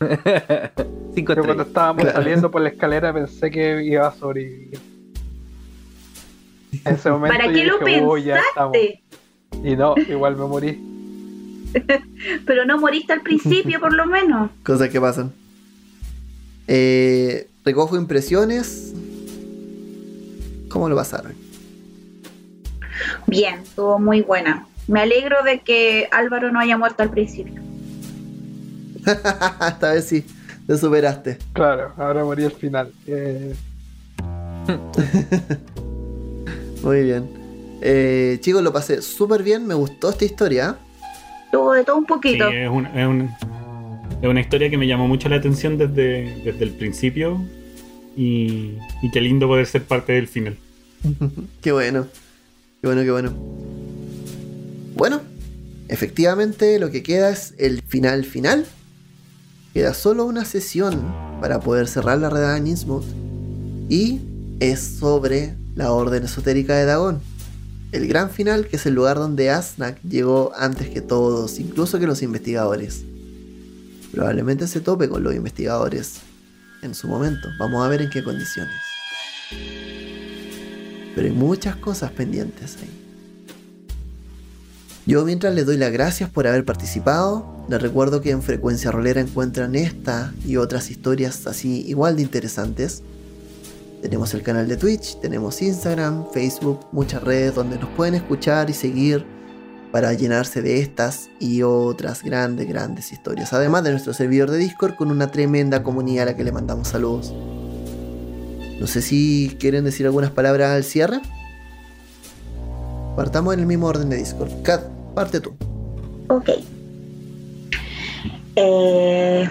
[SPEAKER 2] <laughs>
[SPEAKER 4] Cinco
[SPEAKER 5] Yo cuando estábamos
[SPEAKER 1] Claro.
[SPEAKER 5] saliendo por la escalera pensé que iba a sobrevivir. En ese momento
[SPEAKER 3] ¿Para qué lo
[SPEAKER 5] dije, "Oh, ya estamos".
[SPEAKER 3] pensaste?
[SPEAKER 5] Y no, igual me morí. <laughs>
[SPEAKER 3] Pero no moriste al principio, por lo menos. <laughs>
[SPEAKER 1] Cosas que pasan. Eh, recojo impresiones. ¿Cómo lo pasaron?
[SPEAKER 3] Bien, estuvo muy buena. Me alegro de que Álvaro no haya muerto al principio. <laughs>
[SPEAKER 1] Esta vez sí, lo superaste.
[SPEAKER 5] Claro, ahora morí al final. Eh, <laughs>
[SPEAKER 1] Muy bien. Eh, chicos, lo pasé súper bien. Me gustó esta historia.
[SPEAKER 3] Tuvo de todo un
[SPEAKER 2] Sí,
[SPEAKER 3] poquito.
[SPEAKER 2] es, una, es, un- es una historia que me llamó mucho la atención desde, desde el principio. Y, y qué lindo poder ser parte del final. <laughs>
[SPEAKER 1] Qué bueno. Qué bueno, qué bueno. Bueno, efectivamente lo que queda es el final final. Queda solo una sesión para poder cerrar la redada en Innsmouth. Y es sobre la orden esotérica de Dagon. El gran final, que es el lugar donde Asnak llegó antes que todos, incluso que los investigadores. Probablemente se tope con los investigadores en su momento. Vamos a ver en qué condiciones. Pero hay muchas cosas pendientes ahí. Yo mientras les doy las gracias por haber participado, les recuerdo que en Frecuencia Rolera encuentran esta y otras historias así igual de interesantes. Tenemos el canal de Twitch, tenemos Instagram, Facebook, muchas redes donde nos pueden escuchar y seguir para llenarse de estas y otras grandes, grandes historias. Además de nuestro servidor de Discord con una tremenda comunidad a la que le mandamos saludos. No sé si quieren decir algunas palabras al cierre. Partamos en el mismo orden de Discord. Kat, parte tú.
[SPEAKER 3] Ok. Eh,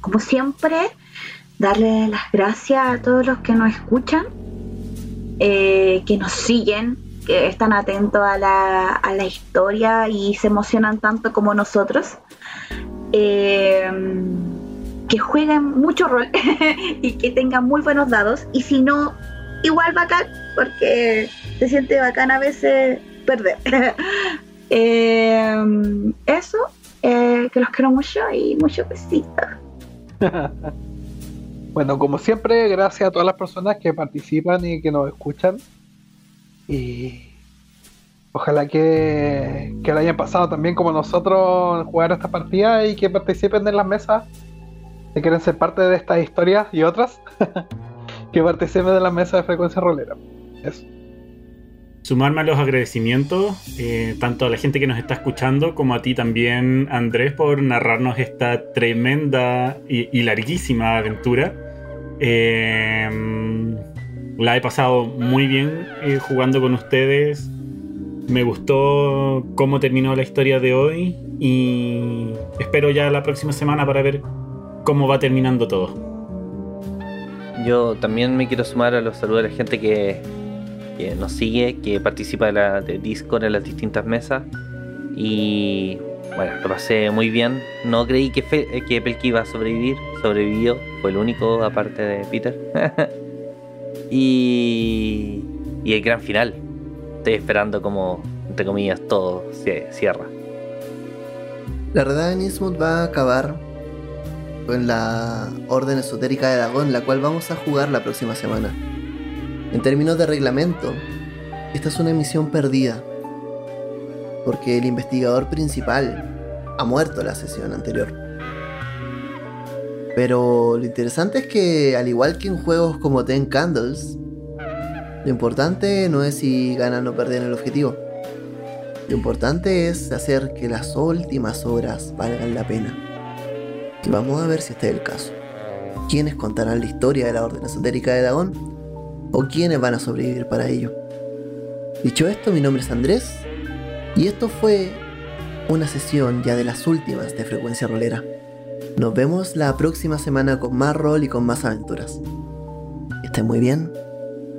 [SPEAKER 3] como siempre, darle las gracias a todos los que nos escuchan. eh, que nos siguen, que están atentos a la, a la historia y se emocionan tanto como nosotros. Eh, que jueguen mucho rol <laughs> y que tengan muy buenos dados. Y si no, igual bacán, porque se siente bacán a veces perder. <laughs> Eh, eso, que los quiero mucho y mucho besito. <laughs>
[SPEAKER 5] Bueno, como siempre, gracias a todas las personas que participan y que nos escuchan. Y ojalá que, que lo hayan pasado también como nosotros jugar esta partida y que participen en las mesas. Si quieren ser parte de estas historias y otras, <laughs> que participen en las mesas de frecuencia rolera. Eso.
[SPEAKER 2] Sumarme a los agradecimientos, eh, tanto a la gente que nos está escuchando como a ti también, Andrés, por narrarnos esta tremenda y, larguísima aventura. Eh, la he pasado muy bien eh, jugando con ustedes. Me gustó cómo terminó la historia de hoy y espero ya la próxima semana para ver cómo va terminando todo.
[SPEAKER 4] Yo también me quiero sumar a los saludos de la gente que que nos sigue, que participa de, la, de Discord en las distintas mesas. Y bueno, lo pasé muy bien. No creí que, que Pelky iba a sobrevivir, sobrevivió, fue el único aparte de Peter. <laughs> y, y el gran final. Estoy esperando como, entre comillas, todo se cierra.
[SPEAKER 1] La de Nismut va a acabar con la Orden Esotérica de Dagón, la cual vamos a jugar la próxima semana. En términos de reglamento, esta es una misión perdida, porque el investigador principal ha muerto la sesión anterior. Pero lo interesante es que, al igual que en juegos como Ten Candles, lo importante no es si ganan o pierden el objetivo. Lo importante es hacer que las últimas horas valgan la pena. Y vamos a ver si este es el caso. ¿Quiénes contarán la historia de la Orden Esotérica de Dagon? O quiénes van a sobrevivir para ello. Dicho esto, mi nombre es Andrés y esto fue una sesión ya de las últimas de Frecuencia Rolera. Nos vemos la próxima semana con más rol y con más aventuras. estén muy bien.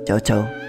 [SPEAKER 1] Chao, chao.